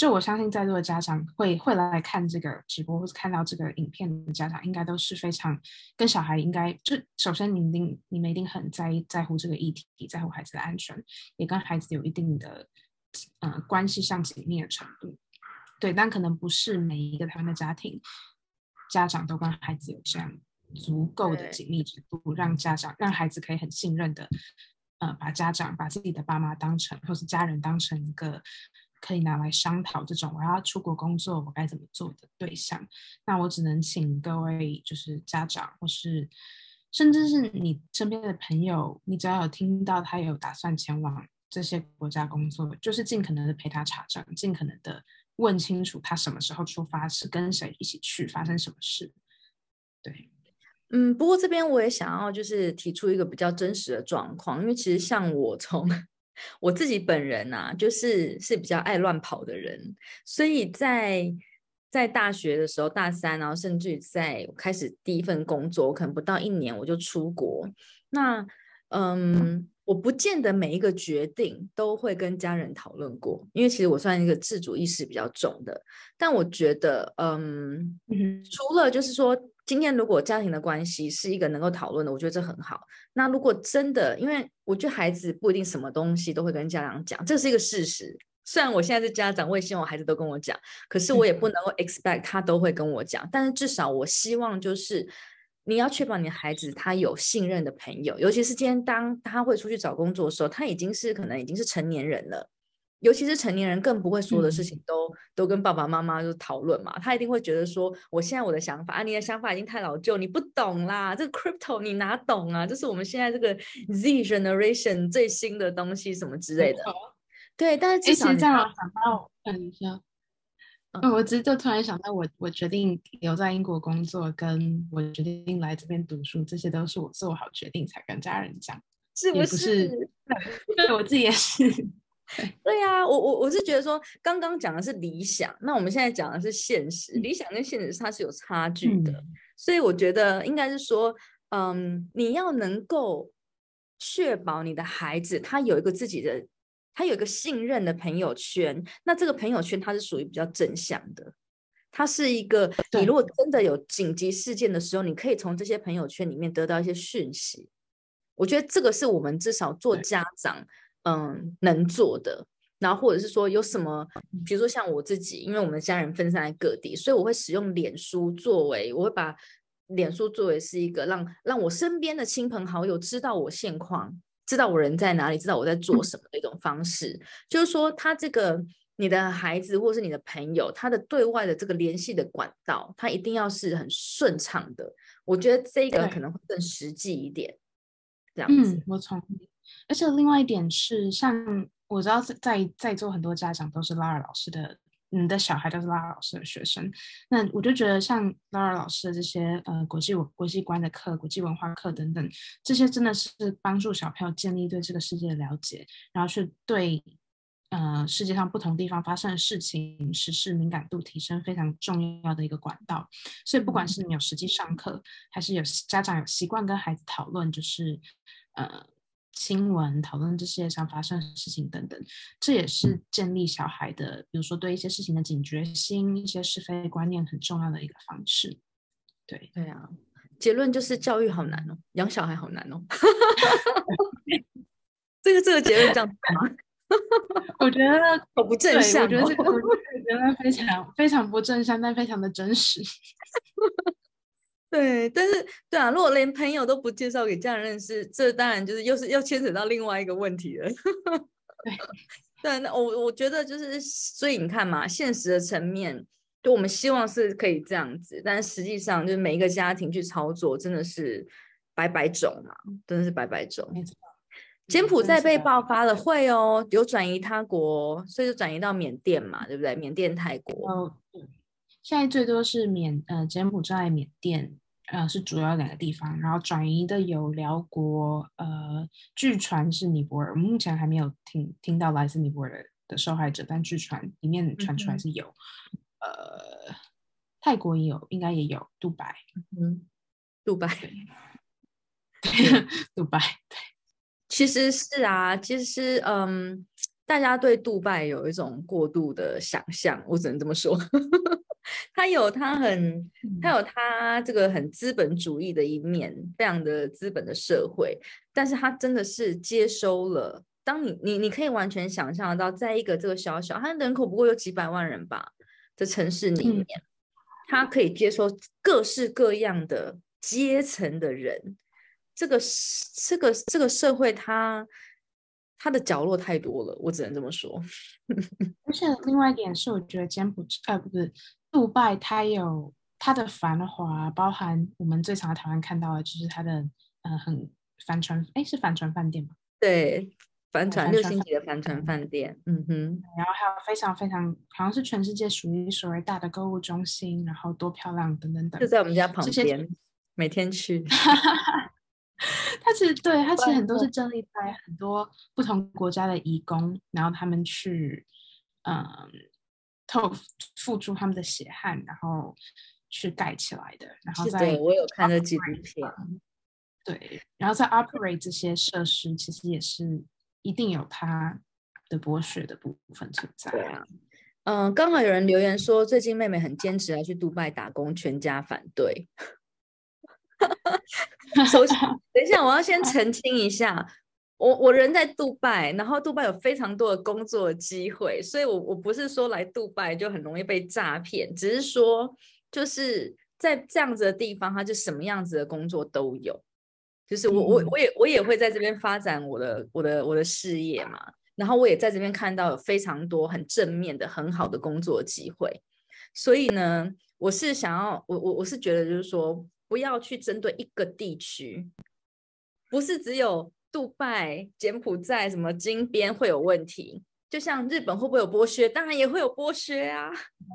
就我相信在座的家长会会来看这个直播，或者看到这个影片的家长，应该都是非常跟小孩应该就首先你一定你们一定很在意在乎这个议题，在乎孩子的安全，也跟孩子有一定的呃关系上紧密的程度。对，但可能不是每一个台湾的家庭家长都跟孩子有这样足够的紧密程度，让家长让孩子可以很信任的，呃，把家长把自己的爸妈当成或是家人当成一个可以拿来商讨这种我要出国工作我该怎么做的对象。那我只能请各位就是家长或是甚至是你身边的朋友，你只要有听到他有打算前往这些国家工作，就是尽可能的陪他查证，尽可能的。问清楚他什么时候出发，是跟谁一起去，发生什么事？对，
嗯，不过这边我也想要就是提出一个比较真实的状况，因为其实像我从我自己本人呐，就是是比较爱乱跑的人，所以在在大学的时候，大三，然后甚至于在开始第一份工作，可能不到一年我就出国，那嗯。我不见得每一个决定都会跟家人讨论过，因为其实我算一个自主意识比较重的。但我觉得，嗯，除了就是说，今天如果家庭的关系是一个能够讨论的，我觉得这很好。那如果真的，因为我觉得孩子不一定什么东西都会跟家长讲，这是一个事实。虽然我现在是家长，我也希望我孩子都跟我讲，可是我也不能够 expect 他都会跟我讲。但是至少我希望就是。你要确保你的孩子他有信任的朋友，尤其是今天当他会出去找工作的时候，他已经是可能已经是成年人了。尤其是成年人更不会所有的事情都都跟爸爸妈妈就讨论嘛，他一定会觉得说，我现在我的想法啊，你的想法已经太老旧，你不懂啦，这个 crypto 你哪懂啊？这是我们现在这个 Z generation 最新的东西什么之类的。对，但是其实
这样想到，等一下。嗯，我只是就突然想到，我我决定留在英国工作，跟我决定来这边读书，这些都是我做好决定才跟家人讲，
是不是？<laughs>
对，我自己也是。
对呀，我我我是觉得说，刚刚讲的是理想，那我们现在讲的是现实，理想跟现实它是有差距的，所以我觉得应该是说，嗯，你要能够确保你的孩子他有一个自己的。他有一个信任的朋友圈，那这个朋友圈它是属于比较正向的，它是一个你如果真的有紧急事件的时候，你可以从这些朋友圈里面得到一些讯息。我觉得这个是我们至少做家长，嗯，能做的。然后或者是说有什么，比如说像我自己，因为我们的家人分散在各地，所以我会使用脸书作为，我会把脸书作为是一个让让我身边的亲朋好友知道我现况，知道我人在哪里，知道我在做什么的一种方式。就是说，他这个你的孩子或是你的朋友，他的对外的这个联系的管道，他一定要是很顺畅的。我觉得这个可能会更实际一点。这样子，
我同意。而且另外一点是，像我知道在在座很多家长都是拉尔老师的。你的小孩都是拉尔老师的学生，那我就觉得像拉尔老师的这些呃国际国际观的课、国际文化课等等，这些真的是帮助小朋友建立对这个世界的了解，然后去对呃世界上不同地方发生的事情、时事敏感度提升非常重要的一个管道。所以不管是你有实际上课，还是有家长有习惯跟孩子讨论，就是呃。新闻讨论这世界上发生的事情等等，这也是建立小孩的，比如说对一些事情的警觉心、一些是非观念很重要的一个方式。对
对啊，结论就是教育好难哦，养小孩好难哦。<laughs> 这个这个结论这样子吗？<laughs>
我觉得
好不正向。
我觉得这个我觉得非常非常不正向，但非常的真实。<laughs>
对，但是对啊，如果连朋友都不介绍给家人认识，这当然就是又是又牵扯到另外一个问题了。对，对，那我我觉得就是，所以你看嘛，现实的层面，就我们希望是可以这样子，但实际上就是每一个家庭去操作，真的是百百种嘛，真的是百百种。柬埔寨被爆发了，会哦，有转移他国，所以就转移到缅甸嘛，对不对？缅甸、泰国。
现在最多是缅呃柬埔寨、缅甸呃是主要两个地方，然后转移的有辽国，呃据传是尼泊尔，目前还没有听听到来自尼泊尔的的受害者，但据传里面传出来是有，呃泰国也有，应该也有，杜拜，
嗯，杜拜，<laughs>
杜拜，对，
其实是啊，其实嗯，大家对杜拜有一种过度的想象，我只能这么说。他有他很，他有他这个很资本主义的一面，非常的资本的社会，但是他真的是接收了。当你你你可以完全想象到，在一个这个小小，他人口不过有几百万人吧的城市里面，他可以接收各式各样的阶层的人。这个这个这个社会，它它的角落太多了，我只能这么说。<laughs>
而且另外一点是，我觉得柬埔寨，呃，不是。杜拜，它有它的繁华，包含我们最常在台湾看到的，就是它的呃很帆船，哎，是帆船饭店吗？
对，帆船六星级的帆船饭店，嗯哼。
然后还有非常非常，好像是全世界数一数二大的购物中心，然后多漂亮等等等。
就在我们家旁边，每天去。<laughs>
它其实对它其实很多是建立在很多不同国家的义工，然后他们去，嗯。透付出他们的血汗，然后去盖起来的。然后在
我有看那纪录片，
对，然后在 operate 这些设施，其实也是一定有它的剥削的部分存在。
对啊，嗯，刚好有人留言说，最近妹妹很坚持要去杜拜打工，全家反对。<laughs> 首先，等一下，我要先澄清一下。我我人在杜拜，然后杜拜有非常多的工作机会，所以我我不是说来杜拜就很容易被诈骗，只是说就是在这样子的地方，它就什么样子的工作都有，就是我我我也我也会在这边发展我的我的我的事业嘛，然后我也在这边看到有非常多很正面的很好的工作机会，所以呢，我是想要我我我是觉得就是说不要去针对一个地区，不是只有。杜拜、柬埔寨什么金边会有问题？就像日本会不会有剥削？当然也会有剥削啊！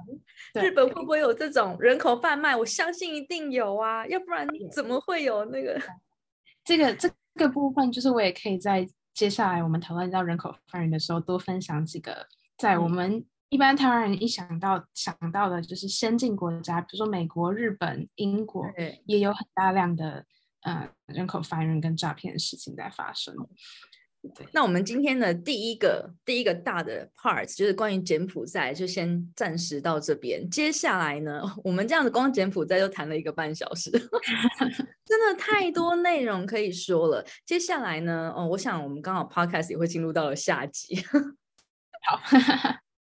<laughs> 日本会不会有这种人口贩卖？我相信一定有啊，要不然怎么会有那个？<laughs>
这个这个部分，就是我也可以在接下来我们讨论到人口贩人的时候，多分享几个。在我们一般台湾人一想到想到的，就是先进国家，比如说美国、日本、英国，也有很大量的。嗯，人口贩运跟诈骗的事情在发生。
对，那我们今天的第一个第一个大的 part 就是关于柬埔寨，就先暂时到这边。接下来呢，我们这样子光柬埔寨就谈了一个半小时，<laughs> 真的太多内容可以说了。接下来呢，哦，我想我们刚好 podcast 也会进入到了下集。<laughs>
好。